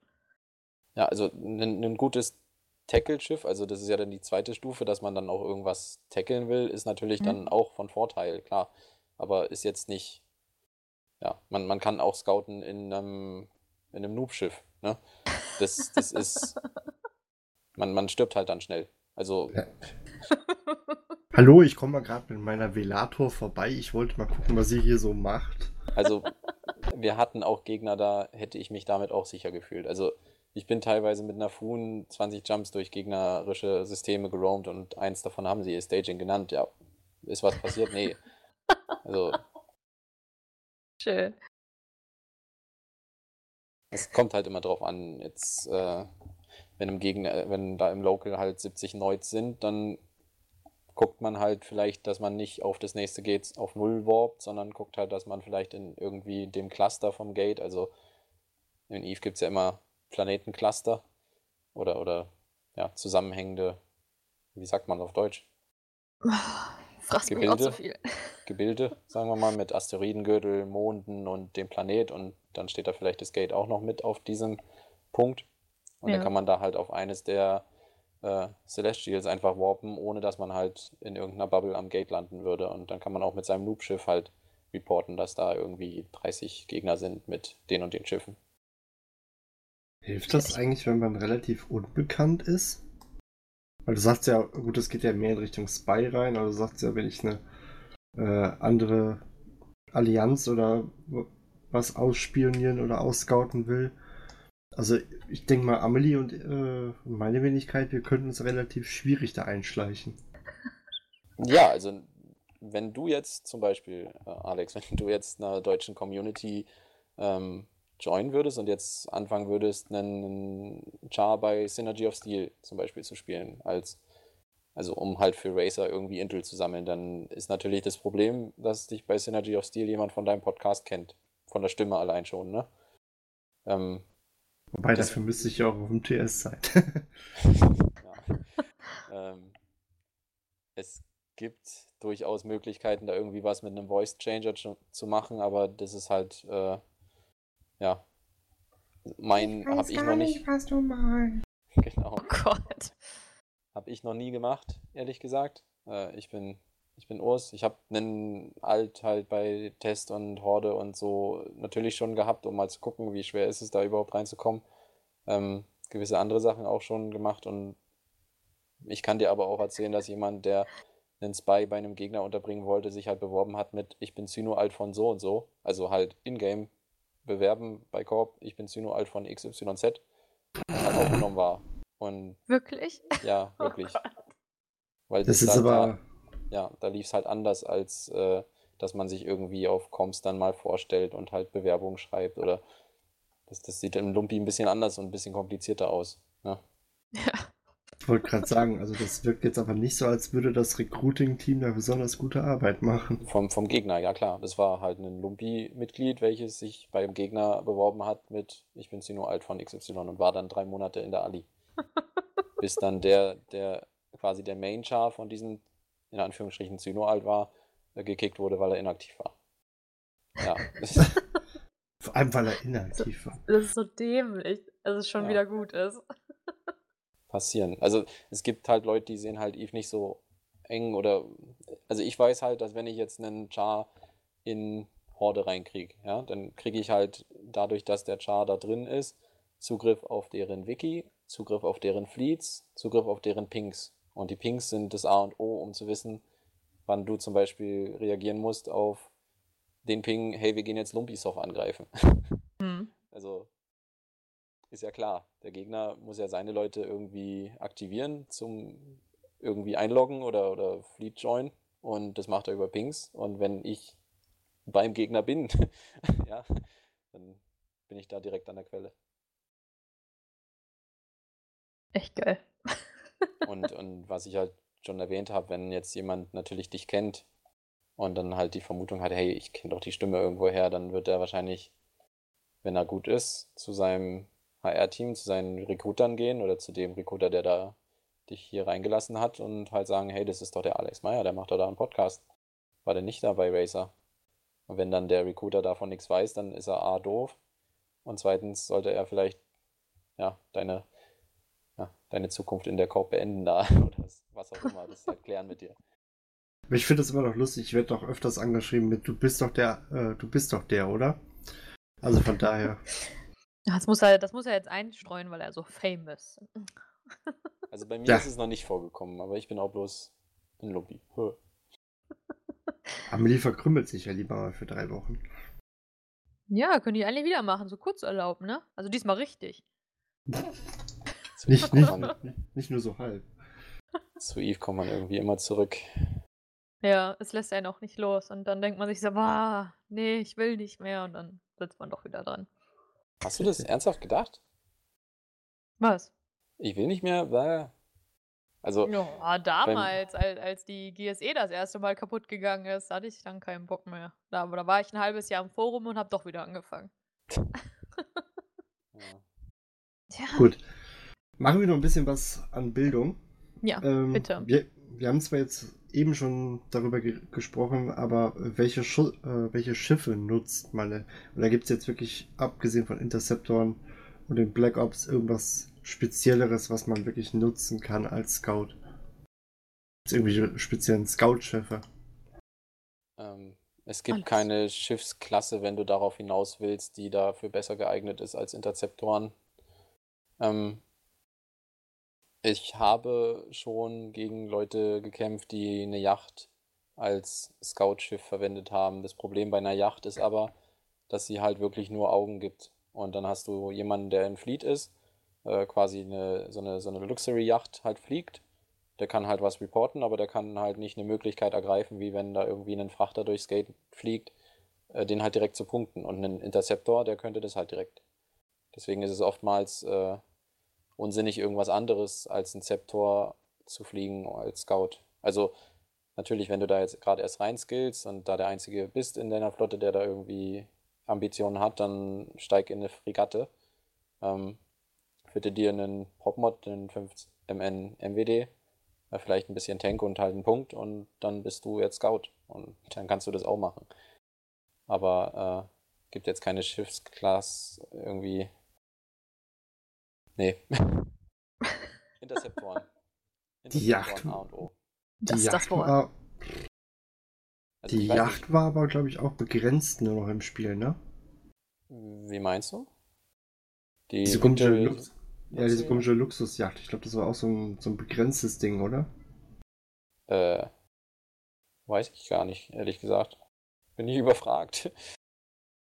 Ja, also ein, ein gutes Tackle-Schiff, also das ist ja dann die zweite Stufe, dass man dann auch irgendwas tackeln will, ist natürlich mhm. dann auch von Vorteil, klar. Aber ist jetzt nicht, ja, man, man kann auch scouten in einem, in einem Noob-Schiff, ne? Das, das ist, man, man stirbt halt dann schnell. Also. Ja. Hallo, ich komme mal gerade mit meiner Velator vorbei. Ich wollte mal gucken, was sie hier so macht. Also, wir hatten auch Gegner da, hätte ich mich damit auch sicher gefühlt. Also, ich bin teilweise mit einer Fun 20 Jumps durch gegnerische Systeme geroamt und eins davon haben sie ihr Staging genannt. Ja, ist was passiert? Nee. Also. Schön. Es kommt halt immer drauf an. Jetzt, äh, wenn im Gegner, wenn da im Local halt 70 Neuts sind, dann guckt man halt vielleicht, dass man nicht auf das nächste Gate auf Null warpt, sondern guckt halt, dass man vielleicht in irgendwie dem Cluster vom Gate, also in Eve gibt es ja immer Planetencluster oder, oder ja, zusammenhängende, wie sagt man auf Deutsch? Mich auch so viel. Gebilde, sagen wir mal, mit Asteroidengürtel, Monden und dem Planet und dann steht da vielleicht das Gate auch noch mit auf diesem Punkt. Und ja. dann kann man da halt auf eines der äh, Celestials einfach warpen, ohne dass man halt in irgendeiner Bubble am Gate landen würde. Und dann kann man auch mit seinem Loop-Schiff halt reporten, dass da irgendwie 30 Gegner sind mit den und den Schiffen. Hilft das eigentlich, wenn man relativ unbekannt ist? Weil du sagst ja, gut, es geht ja mehr in Richtung Spy rein, aber du sagst ja, wenn ich eine äh, andere Allianz oder was ausspionieren oder ausscouten will. Also ich denke mal, Amelie und äh, meine Wenigkeit, wir könnten es relativ schwierig da einschleichen. Ja, also wenn du jetzt zum Beispiel, äh, Alex, wenn du jetzt einer deutschen Community ähm, joinen würdest und jetzt anfangen würdest, einen Char bei Synergy of Steel zum Beispiel zu spielen, als also um halt für Racer irgendwie Intel zu sammeln, dann ist natürlich das Problem, dass dich bei Synergy of Steel jemand von deinem Podcast kennt. Von der Stimme allein schon, ne? Ähm, Wobei, dafür müsste ich ja auch auf dem TS sein. ja. ähm, es gibt durchaus Möglichkeiten, da irgendwie was mit einem Voice Changer zu, machen, aber das ist halt, äh, ja, mein habe ich noch nicht. nicht was du meinst. Genau. Oh Gott. Habe ich noch nie gemacht, ehrlich gesagt. Äh, ich bin ich bin Urs. Ich habe einen Alt halt bei Test und Horde und so natürlich schon gehabt, um mal zu gucken, wie schwer ist es da überhaupt reinzukommen. Ähm, gewisse andere Sachen auch schon gemacht und ich kann dir aber auch erzählen, dass jemand, der einen Spy bei einem Gegner unterbringen wollte, sich halt beworben hat mit Ich bin Syno alt von so und so. Also halt in-game bewerben bei Korb, ich bin Syno alt von XYZ und halt aufgenommen war. Und wirklich? Ja, wirklich. Oh Weil das, das ist halt aber. Da, ja, da lief es halt anders, als äh, dass man sich irgendwie auf Comms dann mal vorstellt und halt Bewerbungen schreibt oder das, das sieht im Lumpi ein bisschen anders und ein bisschen komplizierter aus. Ne? Ja. Ich wollte gerade sagen, also das wirkt jetzt aber nicht so, als würde das Recruiting-Team da besonders gute Arbeit machen. Vom, vom Gegner, ja klar. Das war halt ein Lumpi-Mitglied, welches sich beim Gegner beworben hat mit Ich bin Sino alt von XY und war dann drei Monate in der Ali. Bis dann der, der quasi der Main-Char von diesen in Anführungsstrichen Zyno alt war, äh, gekickt wurde, weil er inaktiv war. Ja. Vor allem, weil er inaktiv war. Das ist so dämlich, dass es schon ja. wieder gut ist. Passieren. Also es gibt halt Leute, die sehen halt Eve nicht so eng oder. Also ich weiß halt, dass wenn ich jetzt einen Char in Horde reinkriege, ja, dann kriege ich halt dadurch, dass der Char da drin ist, Zugriff auf deren Wiki, Zugriff auf deren Fleets, Zugriff auf deren Pings. Und die Pings sind das A und O, um zu wissen, wann du zum Beispiel reagieren musst auf den Ping, hey, wir gehen jetzt Lumpisoft angreifen. Mhm. Also ist ja klar, der Gegner muss ja seine Leute irgendwie aktivieren zum irgendwie einloggen oder, oder Fleet join und das macht er über Pings. Und wenn ich beim Gegner bin, ja, dann bin ich da direkt an der Quelle. Echt geil. Und, und was ich halt schon erwähnt habe, wenn jetzt jemand natürlich dich kennt und dann halt die Vermutung hat, hey, ich kenne doch die Stimme irgendwo her, dann wird er wahrscheinlich, wenn er gut ist, zu seinem HR-Team, zu seinen Recruitern gehen oder zu dem Recruiter, der da dich hier reingelassen hat und halt sagen, hey, das ist doch der Alex Meyer, der macht doch da einen Podcast. War der nicht da bei Racer? Und wenn dann der Recruiter davon nichts weiß, dann ist er A doof und zweitens sollte er vielleicht ja, deine ja, deine Zukunft in der Korb beenden da oder was auch immer, das halt klären mit dir. Ich finde das immer noch lustig, ich werde doch öfters angeschrieben mit du bist doch der, äh, du bist doch der, oder? Also von daher. Das muss er, das muss er jetzt einstreuen, weil er so famous. Also bei mir ja. ist es noch nicht vorgekommen, aber ich bin auch bloß ein Lobby. Amelie verkrümmelt sich ja lieber mal für drei Wochen. Ja, können die alle wieder machen, so kurz erlauben, ne? Also diesmal richtig. Nicht, nicht, nicht nur so halb. Zu Eve kommt man irgendwie immer zurück. Ja, es lässt einen auch nicht los. Und dann denkt man sich so, boah, nee, ich will nicht mehr. Und dann sitzt man doch wieder dran. Hast du das ernsthaft gedacht? Was? Ich will nicht mehr, weil. Also. Ja, damals, als, als die GSE das erste Mal kaputt gegangen ist, hatte ich dann keinen Bock mehr. Da, aber da war ich ein halbes Jahr im Forum und habe doch wieder angefangen. ja. Tja. Gut. Machen wir noch ein bisschen was an Bildung. Ja, ähm, bitte. Wir, wir haben zwar jetzt eben schon darüber ge gesprochen, aber welche, Schu äh, welche Schiffe nutzt man? Oder gibt es jetzt wirklich, abgesehen von Interceptoren und den Black Ops, irgendwas Spezielleres, was man wirklich nutzen kann als Scout? Gibt es irgendwelche speziellen Scout-Schiffe? Ähm, es gibt Alles. keine Schiffsklasse, wenn du darauf hinaus willst, die dafür besser geeignet ist als Interceptoren. Ähm, ich habe schon gegen Leute gekämpft, die eine Yacht als Scoutschiff verwendet haben. Das Problem bei einer Yacht ist aber, dass sie halt wirklich nur Augen gibt. Und dann hast du jemanden, der in Fleet ist, äh, quasi eine, so eine, so eine Luxury-Yacht halt fliegt. Der kann halt was reporten, aber der kann halt nicht eine Möglichkeit ergreifen, wie wenn da irgendwie ein Frachter durchs Gate fliegt, äh, den halt direkt zu punkten. Und ein Interceptor, der könnte das halt direkt. Deswegen ist es oftmals äh, unsinnig, irgendwas anderes als ein Zeptor zu fliegen als Scout. Also natürlich, wenn du da jetzt gerade erst rein skillst und da der Einzige bist in deiner Flotte, der da irgendwie Ambitionen hat, dann steig in eine Fregatte. Ähm, führte dir einen Popmod, den 5MN MWD, äh, vielleicht ein bisschen Tank und halt einen Punkt und dann bist du jetzt Scout und dann kannst du das auch machen. Aber äh, gibt jetzt keine Schiffsklasse irgendwie Nee. Interceptoren. Die Yacht. A und O. Die das Yacht das war. Also die Yacht nicht. war aber, glaube ich, auch begrenzt nur noch im Spiel, ne? Wie meinst du? Die diese komische, Lux ja, diese komische Luxusjacht. Ich glaube, das war auch so ein, so ein begrenztes Ding, oder? Äh, weiß ich gar nicht, ehrlich gesagt. Bin ich überfragt.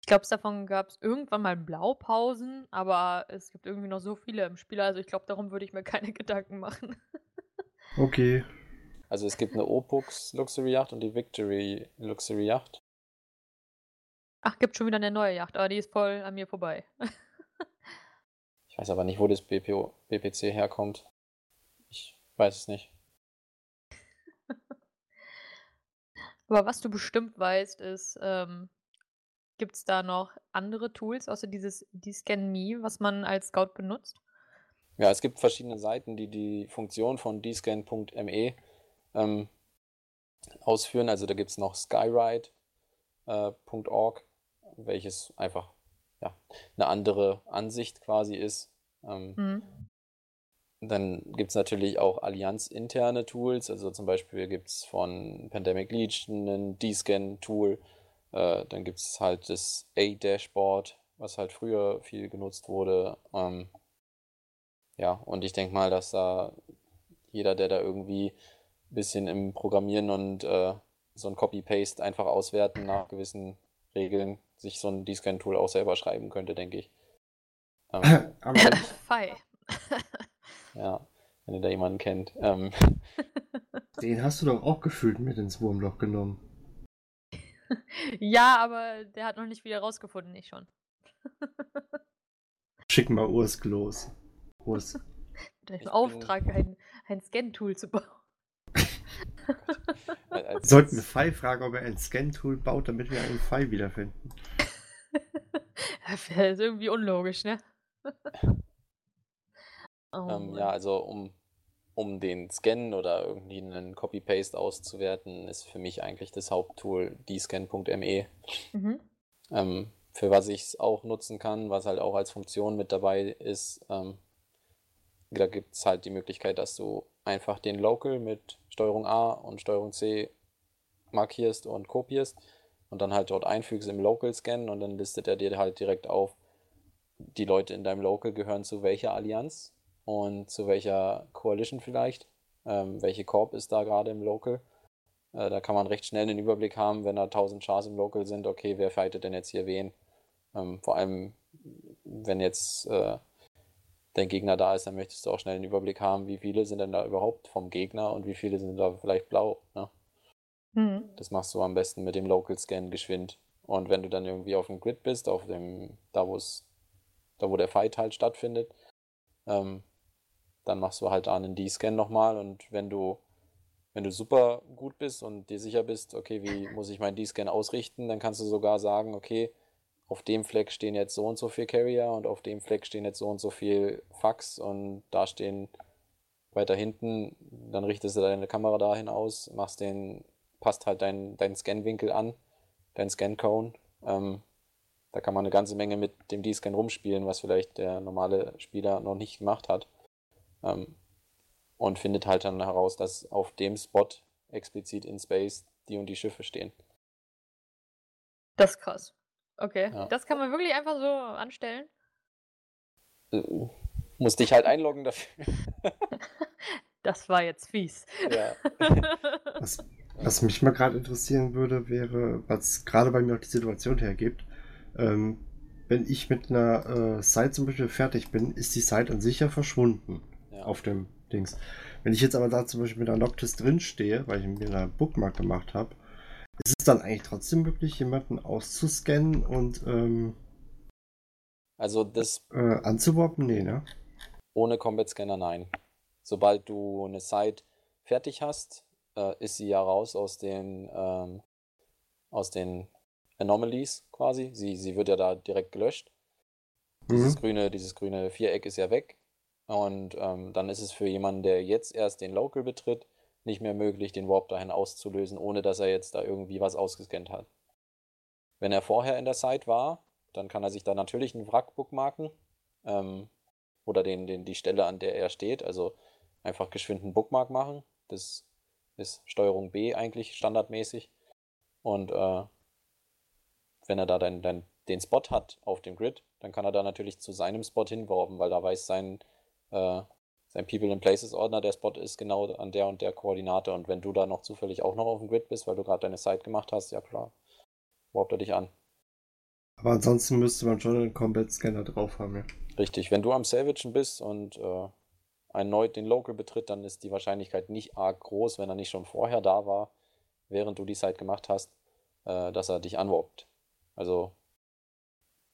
Ich glaube, davon gab es irgendwann mal Blaupausen, aber es gibt irgendwie noch so viele im Spiel. Also ich glaube, darum würde ich mir keine Gedanken machen. okay. Also es gibt eine Opux Luxury Yacht und die Victory Luxury Yacht. Ach, gibt schon wieder eine neue Yacht, aber die ist voll an mir vorbei. ich weiß aber nicht, wo das BPO, BPC herkommt. Ich weiß es nicht. aber was du bestimmt weißt, ist, ähm, Gibt es da noch andere Tools außer dieses DScan.me, was man als Scout benutzt? Ja, es gibt verschiedene Seiten, die die Funktion von dscan.me ähm, ausführen. Also da gibt es noch skyride.org, äh, welches einfach ja, eine andere Ansicht quasi ist. Ähm, mhm. Dann gibt es natürlich auch Allianz-interne Tools. Also zum Beispiel gibt es von Pandemic Legion ein D-Scan-Tool. Äh, dann gibt es halt das A-Dashboard, was halt früher viel genutzt wurde. Ähm, ja, und ich denke mal, dass da jeder, der da irgendwie ein bisschen im Programmieren und äh, so ein Copy-Paste einfach auswerten nach gewissen Regeln, sich so ein D-Scan-Tool auch selber schreiben könnte, denke ich. Ähm, Fei. ja, wenn ihr da jemanden kennt. Ähm. Den hast du doch auch gefühlt mit ins Wurmloch genommen. Ja, aber der hat noch nicht wieder rausgefunden, ich schon. Schick mal Urs los. Urs. Mit Auftrag, ein, ein Scan-Tool zu bauen. Sollten wir Pfeil fragen, ob er ein Scan-Tool baut, damit wir einen Pfeil wiederfinden. das ist irgendwie unlogisch, ne? oh, ähm, ja, also um um den Scan oder irgendwie einen Copy-Paste auszuwerten, ist für mich eigentlich das Haupttool dscan.me. Mhm. Ähm, für was ich es auch nutzen kann, was halt auch als Funktion mit dabei ist, ähm, da gibt es halt die Möglichkeit, dass du einfach den Local mit Steuerung A und Steuerung C markierst und kopierst und dann halt dort einfügst im Local Scan und dann listet er dir halt direkt auf, die Leute in deinem Local gehören zu welcher Allianz und zu welcher Coalition vielleicht. Ähm, welche Corp ist da gerade im Local? Äh, da kann man recht schnell einen Überblick haben, wenn da 1000 Chars im Local sind, okay, wer fightet denn jetzt hier wen? Ähm, vor allem, wenn jetzt äh, dein Gegner da ist, dann möchtest du auch schnell einen Überblick haben, wie viele sind denn da überhaupt vom Gegner und wie viele sind da vielleicht blau. Ne? Mhm. Das machst du am besten mit dem Local Scan geschwind. Und wenn du dann irgendwie auf dem Grid bist, auf dem, da wo es, da wo der Fight halt stattfindet, ähm, dann machst du halt einen D-Scan nochmal und wenn du, wenn du super gut bist und dir sicher bist, okay, wie muss ich meinen D-Scan ausrichten, dann kannst du sogar sagen, okay, auf dem Fleck stehen jetzt so und so viel Carrier und auf dem Fleck stehen jetzt so und so viel Fax und da stehen weiter hinten, dann richtest du deine Kamera dahin aus, machst den, passt halt deinen dein Scanwinkel an, dein Scan-Cone. Ähm, da kann man eine ganze Menge mit dem D-Scan rumspielen, was vielleicht der normale Spieler noch nicht gemacht hat. Ähm, und findet halt dann heraus, dass auf dem Spot explizit in Space die und die Schiffe stehen. Das ist krass. Okay. Ja. Das kann man wirklich einfach so anstellen? Äh, musst dich halt einloggen dafür. Das war jetzt fies. ja. Was, was mich mal gerade interessieren würde, wäre, was gerade bei mir auch die Situation hergibt. Ähm, wenn ich mit einer äh, Site zum Beispiel fertig bin, ist die Site an sich ja verschwunden Ja. auf dem Dings. Wenn ich jetzt aber da zum Beispiel mit einer Noctis drin stehe, weil ich mir eine Bookmark gemacht habe, ist es dann eigentlich trotzdem möglich, jemanden auszuscannen und ähm, Also das äh, anzuwarpen? Nee, ne? ohne Combat Scanner nein. Sobald du eine Site fertig hast, äh, ist sie ja raus aus den, ähm, aus den Anomalies quasi. Sie, sie wird ja da direkt gelöscht. Dieses Mhm. grüne, dieses grüne Viereck ist ja weg. Und ähm, dann ist es für jemanden, der jetzt erst den Local betritt, nicht mehr möglich, den Warp dahin auszulösen, ohne dass er jetzt da irgendwie was ausgescannt hat. Wenn er vorher in der Site war, dann kann er sich da natürlich einen Wrack bookmarken. Ähm, oder den, den, die Stelle, an der er steht. Also einfach geschwind einen Bookmark machen. Das ist Steuerung B eigentlich standardmäßig. Und äh, wenn er da dann, dann den Spot hat auf dem Grid, dann kann er da natürlich zu seinem Spot hinwerfen, weil da weiß sein, äh, sein People in Places Ordner, der Spot ist genau an der und der Koordinate. Und wenn du da noch zufällig auch noch auf dem Grid bist, weil du gerade deine Site gemacht hast, ja klar, warpt er dich an. Aber ansonsten müsste man schon einen Combat Scanner drauf haben, ja. Richtig, wenn du am Salvagen bist und äh, erneut den Local betritt, dann ist die Wahrscheinlichkeit nicht arg groß, wenn er nicht schon vorher da war, während du die Site gemacht hast, äh, dass er dich anwarbt. Also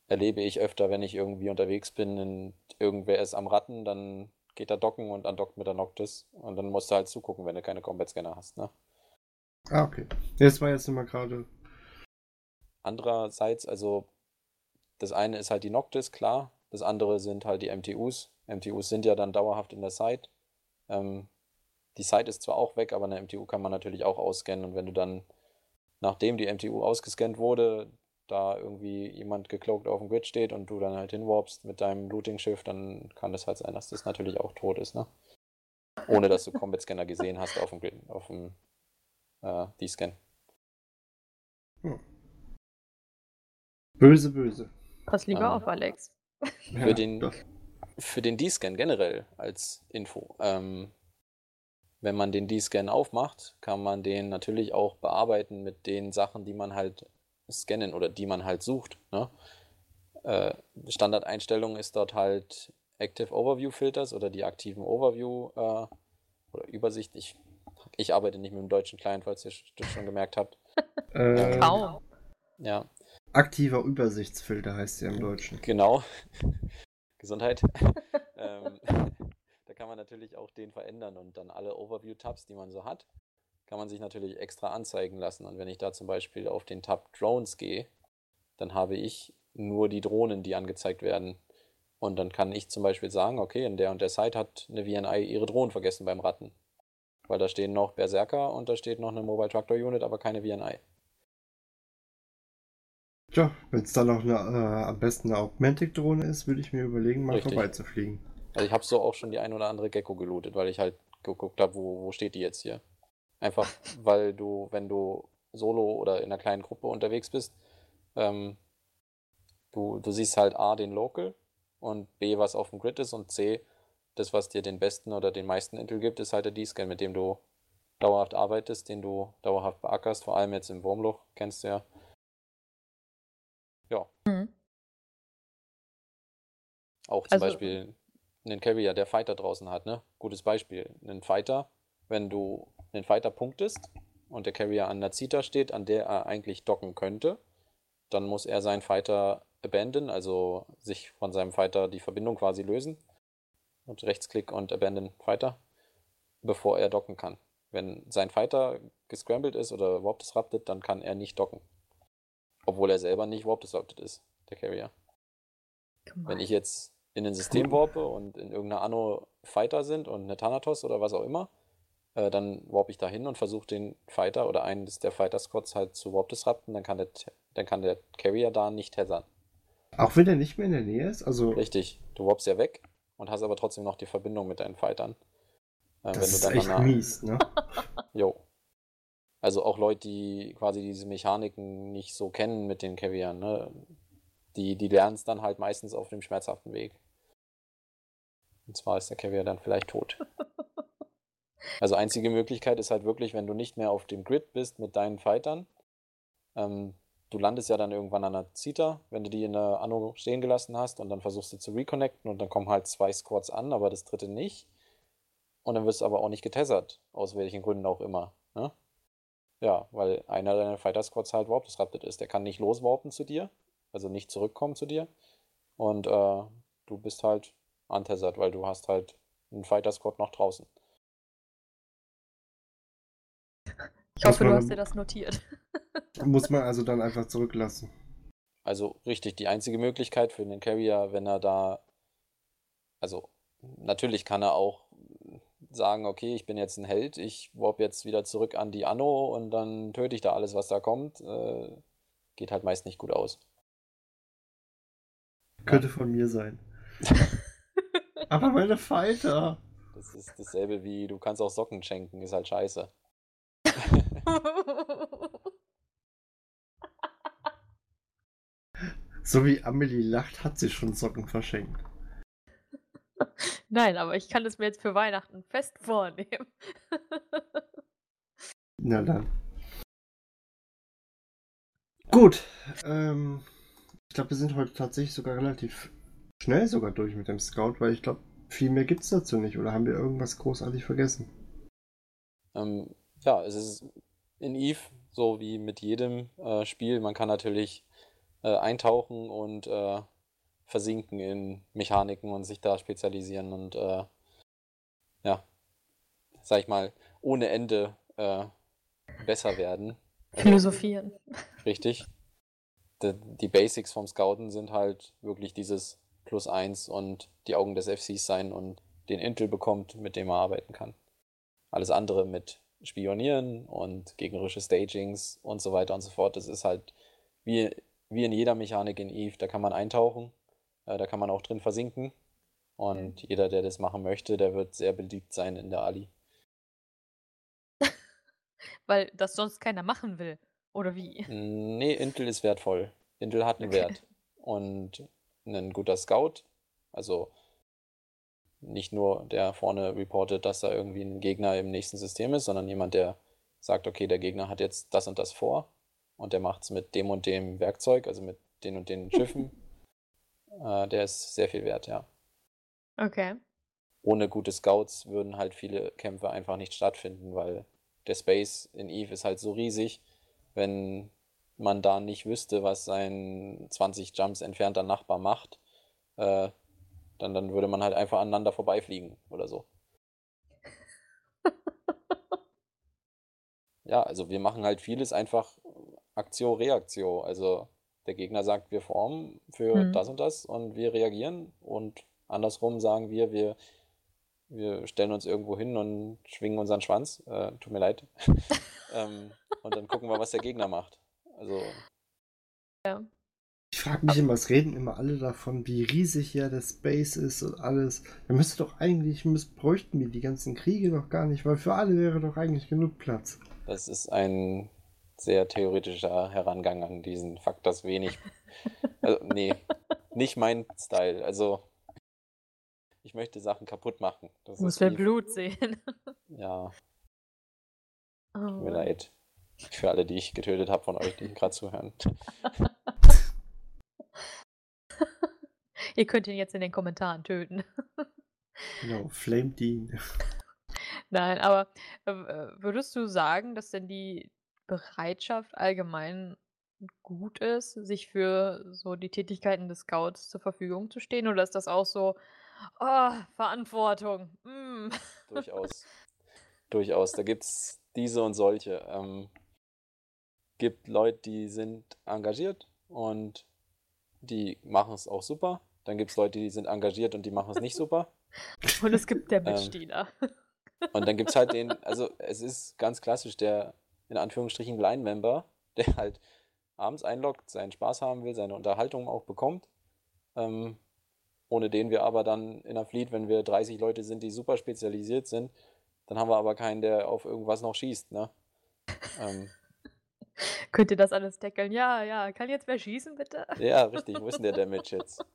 erlebe ich öfter, wenn ich irgendwie unterwegs bin und irgendwer ist am Ratten, dann geht er docken und andockt mit der Noctis und dann musst du halt zugucken, wenn du keine Combat Scanner hast. Ne? Ah, okay. Das war jetzt immer gerade. Andererseits, also das eine ist halt die Noctis, klar. Das andere sind halt die MTUs. MTUs sind ja dann dauerhaft in der Site. Ähm, die Site ist zwar auch weg, aber eine MTU kann man natürlich auch ausscannen. Und wenn du dann, nachdem die MTU ausgescannt wurde, da irgendwie jemand gecloakt auf dem Grid steht und du dann halt hinwarpst mit deinem Looting-Schiff, dann kann das halt sein, dass das natürlich auch tot ist, ne? Ohne dass du Combat Scanner gesehen hast auf dem Grid, auf dem äh, D-Scan. Böse, böse. Pass lieber Ähm, auf, Alex. Für den, für den D-Scan generell als Info. Ähm, wenn man den D-Scan aufmacht, kann man den natürlich auch bearbeiten mit den Sachen, die man halt scannen oder die man halt sucht. Ne? Äh, Standardeinstellung ist dort halt Active Overview Filters oder die aktiven Overview äh, oder Übersicht. Ich, ich arbeite nicht mit dem deutschen Client, falls ihr das schon gemerkt habt. Äh, Kaum. Ja, aktiver Übersichtsfilter heißt der im Deutschen. Genau. Gesundheit. ähm, da kann man natürlich auch den verändern und dann alle Overview-Tabs, die man so hat, kann man sich natürlich extra anzeigen lassen. Und wenn ich da zum Beispiel auf den Tab Drones gehe, dann habe ich nur die Drohnen, die angezeigt werden. Und dann kann ich zum Beispiel sagen, okay, in der und der Site hat eine VNI ihre Drohnen vergessen beim Ratten. Weil da stehen noch Berserker und da steht noch eine Mobile Tractor Unit, aber keine VNI. Tja, wenn es dann noch eine, äh, am besten eine Augmentic-Drohne ist, würde ich mir überlegen, mal Richtig. vorbeizufliegen. Also ich habe so auch schon die ein oder andere Gecko gelootet, weil ich halt geguckt habe, wo, wo steht die jetzt hier. Einfach, weil du, wenn du solo oder in einer kleinen Gruppe unterwegs bist, ähm, du, du siehst halt A, den Local und B, was auf dem Grid ist und C, das, was dir den besten oder den meisten Intel gibt, ist halt der D-Scan, mit dem du dauerhaft arbeitest, den du dauerhaft beackerst, vor allem jetzt im Wurmloch, kennst du ja. Ja, Mhm. Auch zum Also- Beispiel einen Carrier, der Fighter draußen hat, ne? Gutes Beispiel. Einen Fighter, wenn du einen Fighter punktest und der Carrier an der Zita steht, an der er eigentlich docken könnte, dann muss er seinen Fighter abandon, also sich von seinem Fighter die Verbindung quasi lösen. und Rechtsklick und Abandon Fighter, bevor er docken kann. Wenn sein Fighter gescrambled ist oder Warp Disrupted, dann kann er nicht docken. Obwohl er selber nicht Warp Disrupted ist, der Carrier. Wenn ich jetzt in ein System warpe und in irgendeiner Anno Fighter sind und eine Thanatos oder was auch immer, äh, dann warp ich da hin und versuche den Fighter oder einen der Fighter Squads halt zu Warp Disrupten, dann kann der, dann kann der Carrier da nicht tethern. Auch wenn er nicht mehr in der Nähe ist? Also Richtig, du warpst ja weg und hast aber trotzdem noch die Verbindung mit deinen Fightern. Äh, das ist echt einer... mies, ne? Jo. Also auch Leute, die quasi diese Mechaniken nicht so kennen mit den Carriern, ne? Die, die lernen es dann halt meistens auf dem schmerzhaften Weg. Und zwar ist der Carrier dann vielleicht tot. Also einzige Möglichkeit ist halt wirklich, wenn du nicht mehr auf dem Grid bist mit deinen Fightern. Ähm, du landest ja dann irgendwann an der Zita, wenn du die in der Anno stehen gelassen hast und dann versuchst du zu reconnecten und dann kommen halt zwei Squads an, aber das dritte nicht. Und dann wirst du aber auch nicht getessert, aus welchen Gründen auch immer. Ne? Ja, weil einer deiner Fighter Squads halt warp disrupted ist. Der kann nicht loswarpen zu dir, also nicht zurückkommen zu dir. Und äh, du bist halt untessert, weil du hast halt einen Fighter Squad noch draußen. Ich hoffe, du hast dir das notiert. muss man also dann einfach zurücklassen. Also richtig, die einzige Möglichkeit für den Carrier, wenn er da, also natürlich kann er auch sagen, okay, ich bin jetzt ein Held, ich warp jetzt wieder zurück an die Anno und dann töte ich da alles, was da kommt. Äh, geht halt meist nicht gut aus. Könnte von mir sein. Aber meine Fighter. Das ist dasselbe wie, du kannst auch Socken schenken, ist halt scheiße. So wie Amelie lacht, hat sie schon Socken verschenkt. Nein, aber ich kann es mir jetzt für Weihnachten fest vornehmen. Na dann. Gut. Ähm, ich glaube, wir sind heute tatsächlich sogar relativ schnell sogar durch mit dem Scout, weil ich glaube, viel mehr gibt es dazu nicht. Oder haben wir irgendwas großartig vergessen? Ähm, ja, es ist in Eve, so wie mit jedem äh, Spiel. Man kann natürlich äh, eintauchen und äh, versinken in Mechaniken und sich da spezialisieren und äh, ja, sag ich mal, ohne Ende äh, besser werden. Philosophieren. Richtig. Die, die Basics vom Scouten sind halt wirklich dieses Plus eins und die Augen des FCs sein und den Intel bekommt, mit dem er arbeiten kann. Alles andere mit Spionieren und gegnerische Stagings und so weiter und so fort. Das ist halt wie, wie in jeder Mechanik in Eve. Da kann man eintauchen, äh, da kann man auch drin versinken. Und mhm. jeder, der das machen möchte, der wird sehr beliebt sein in der Ali. Weil das sonst keiner machen will. Oder wie? Nee, Intel ist wertvoll. Intel hat einen okay. Wert. Und ein guter Scout, also nicht nur der vorne reportet, dass da irgendwie ein Gegner im nächsten System ist, sondern jemand, der sagt, okay, der Gegner hat jetzt das und das vor und der macht es mit dem und dem Werkzeug, also mit den und den Schiffen. äh, der ist sehr viel wert, ja. Okay. Ohne gute Scouts würden halt viele Kämpfe einfach nicht stattfinden, weil der Space in Eve ist halt so riesig, wenn man da nicht wüsste, was sein 20 Jumps entfernter Nachbar macht, äh, dann, dann würde man halt einfach aneinander vorbeifliegen oder so. ja, also wir machen halt vieles einfach Aktio, Reaktio. Also der Gegner sagt, wir formen für mhm. das und das und wir reagieren und andersrum sagen wir, wir, wir stellen uns irgendwo hin und schwingen unseren Schwanz. Äh, tut mir leid. ähm, und dann gucken wir, was der Gegner macht. Also. Ja. Ich frage mich immer, es reden immer alle davon, wie riesig ja der Space ist und alles. Da müsste doch eigentlich, bräuchten wir die ganzen Kriege doch gar nicht, weil für alle wäre doch eigentlich genug Platz. Das ist ein sehr theoretischer Herangang an diesen Fakt, dass wenig. also, nee, nicht mein Style. Also, ich möchte Sachen kaputt machen. Das Muss wer Blut sehen. ja. Oh. Tut mir leid. Für alle, die ich getötet habe von euch, die gerade zuhören. Ihr könnt ihn jetzt in den Kommentaren töten. genau, flame ihn. Nein, aber äh, würdest du sagen, dass denn die Bereitschaft allgemein gut ist, sich für so die Tätigkeiten des Scouts zur Verfügung zu stehen? Oder ist das auch so, Oh, Verantwortung. Mm. Durchaus. Durchaus. Da gibt es diese und solche. Ähm, gibt Leute, die sind engagiert und die machen es auch super. Dann gibt es Leute, die sind engagiert und die machen es nicht super. Und es gibt der Ähm. Und dann gibt es halt den, also es ist ganz klassisch, der in Anführungsstrichen Line-Member, der halt abends einloggt, seinen Spaß haben will, seine Unterhaltung auch bekommt. Ähm, ohne den wir aber dann in der Fleet, wenn wir 30 Leute sind, die super spezialisiert sind, dann haben wir aber keinen, der auf irgendwas noch schießt, ne? Ähm, Könnt ihr das alles deckeln? Ja, ja. Kann jetzt wer schießen, bitte? ja, richtig, wo ist denn der Damage jetzt?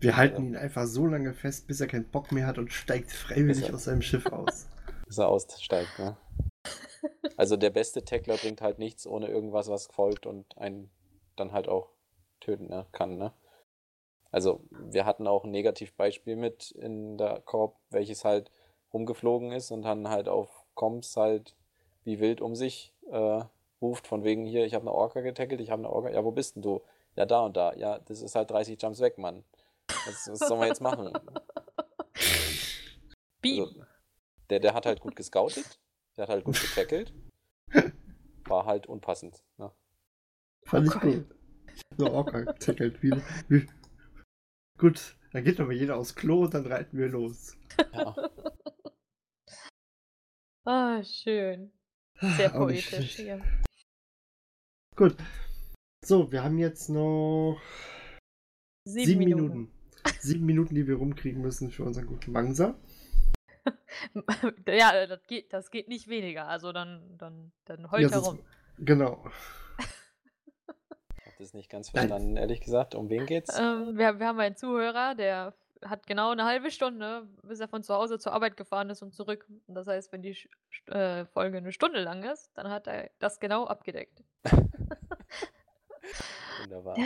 Wir halten ihn einfach so lange fest, bis er keinen Bock mehr hat und steigt freiwillig er- aus seinem Schiff aus. Bis er aussteigt, ne? Also der beste Tackler bringt halt nichts ohne irgendwas, was folgt und einen dann halt auch töten ne, kann, ne? Also wir hatten auch ein Negativbeispiel mit in der Korb, welches halt rumgeflogen ist und dann halt auf Comms halt wie wild um sich äh, ruft, von wegen hier, ich habe eine Orca getackelt, ich habe eine Orca, ja, wo bist denn du? Ja, da und da. Ja, das ist halt 30 Jumps weg, Mann. Was, was sollen wir jetzt machen? Beam. Also, der, der hat halt gut gescoutet, der hat halt gut getackelt, war halt unpassend. Ne? Fand ich Okay. gut. So Orca tackelt wieder. Wie- Gut, dann geht aber jeder aufs Klo und dann reiten wir los. Ja, Ah, schön. Sehr Auch nicht poetisch hier. Gut. So, wir haben jetzt noch Sieben, sieben, Minuten. Minuten. Sieben Minuten, die wir rumkriegen müssen für unseren guten Mangsa. ja, das geht, das geht nicht weniger. Also dann, dann, dann heult Ja, herum. Genau. ich habe das nicht ganz Nein. verstanden, ehrlich gesagt. Um wen geht's? Ähm, wir, wir haben einen Zuhörer, der hat genau eine halbe Stunde, bis er von zu Hause zur Arbeit gefahren ist und zurück. Und das heißt, wenn die Sch- äh, Folge eine Stunde lang ist, dann hat er das genau abgedeckt. Wunderbar.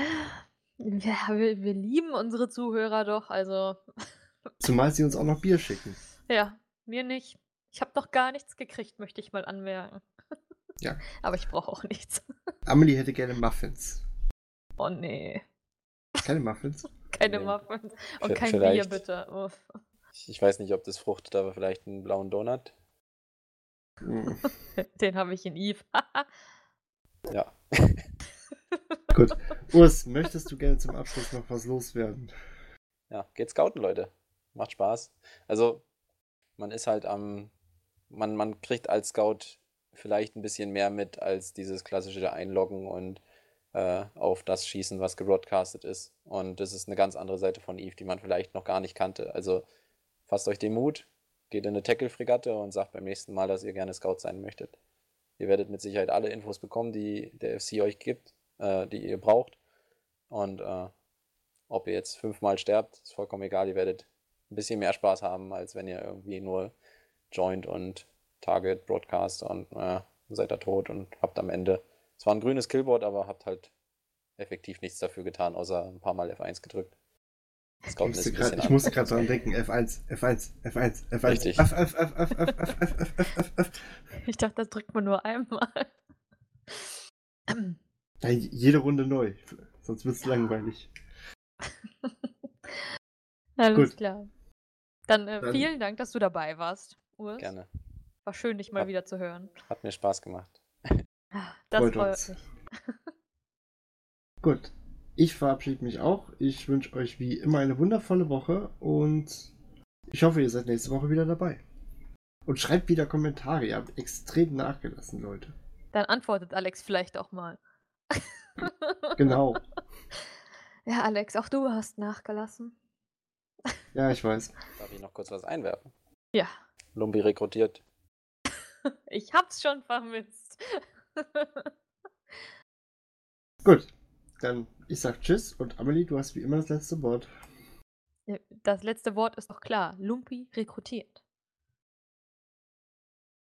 Ja, wir, wir lieben unsere Zuhörer doch. Also, Zumal sie uns auch noch Bier schicken. ja, mir nicht. Ich habe noch gar nichts gekriegt, möchte ich mal anmerken. Ja. Aber ich brauche auch nichts. Amelie hätte gerne Muffins. Oh nee. Keine Muffins? Keine Nee. Muffins. Und kein Bier, bitte. Uff. Ich, weiß nicht, ob das fruchtet, aber vielleicht einen blauen Donut. Den habe ich in Eve. Ja. Gut. Urs, möchtest du gerne zum Abschluss noch was loswerden? Ja, geht scouten, Leute. Macht Spaß. Also, man ist halt am. Man, man kriegt als Scout vielleicht ein bisschen mehr mit als dieses klassische Einloggen und äh, auf das schießen, was gebroadcastet ist. Und das ist eine ganz andere Seite von Eve, die man vielleicht noch gar nicht kannte. Also, fasst euch den Mut, geht in eine Tackle-Fregatte und sagt beim nächsten Mal, dass ihr gerne Scout sein möchtet. Ihr werdet mit Sicherheit alle Infos bekommen, die der FC euch gibt, äh, die ihr braucht. Und äh, ob ihr jetzt fünfmal sterbt, ist vollkommen egal. Ihr werdet ein bisschen mehr Spaß haben, als wenn ihr irgendwie nur joint und Target, Broadcast und äh, seid da tot und habt am Ende zwar ein grünes Killboard, aber habt halt effektiv nichts dafür getan, außer ein paar Mal F1 gedrückt. Ich Scouten musste grad- ich musste gerade dran denken. F1, F1, F1, F1. Richtig. F, F, F, F, F, F, F, F, F, F. Ich dachte, das drückt man nur einmal. Ja, jede Runde neu. Sonst wird es langweilig. Alles Gut. klar. Dann, äh, Dann- vielen Dank, dass du dabei warst, Urs. Gerne. War schön, dich mal Ja. wieder zu hören. Hat mir Spaß gemacht. Das Freut freut uns. mich. Gut. Ich verabschiede mich auch. Ich wünsche euch wie immer eine wundervolle Woche und ich hoffe, ihr seid nächste Woche wieder dabei. Und schreibt wieder Kommentare. Ihr habt extrem nachgelassen, Leute. Dann antwortet Alex vielleicht auch mal. Genau. Ja, Alex, auch du hast nachgelassen. Ja, ich weiß. Darf ich noch kurz was einwerfen? Ja, Lumbi rekrutiert. ich hab's schon vermisst. Gut. Dann ich sag Tschüss und Amelie, du hast wie immer das letzte Wort. das letzte Wort ist doch klar. Lumpi rekrutiert.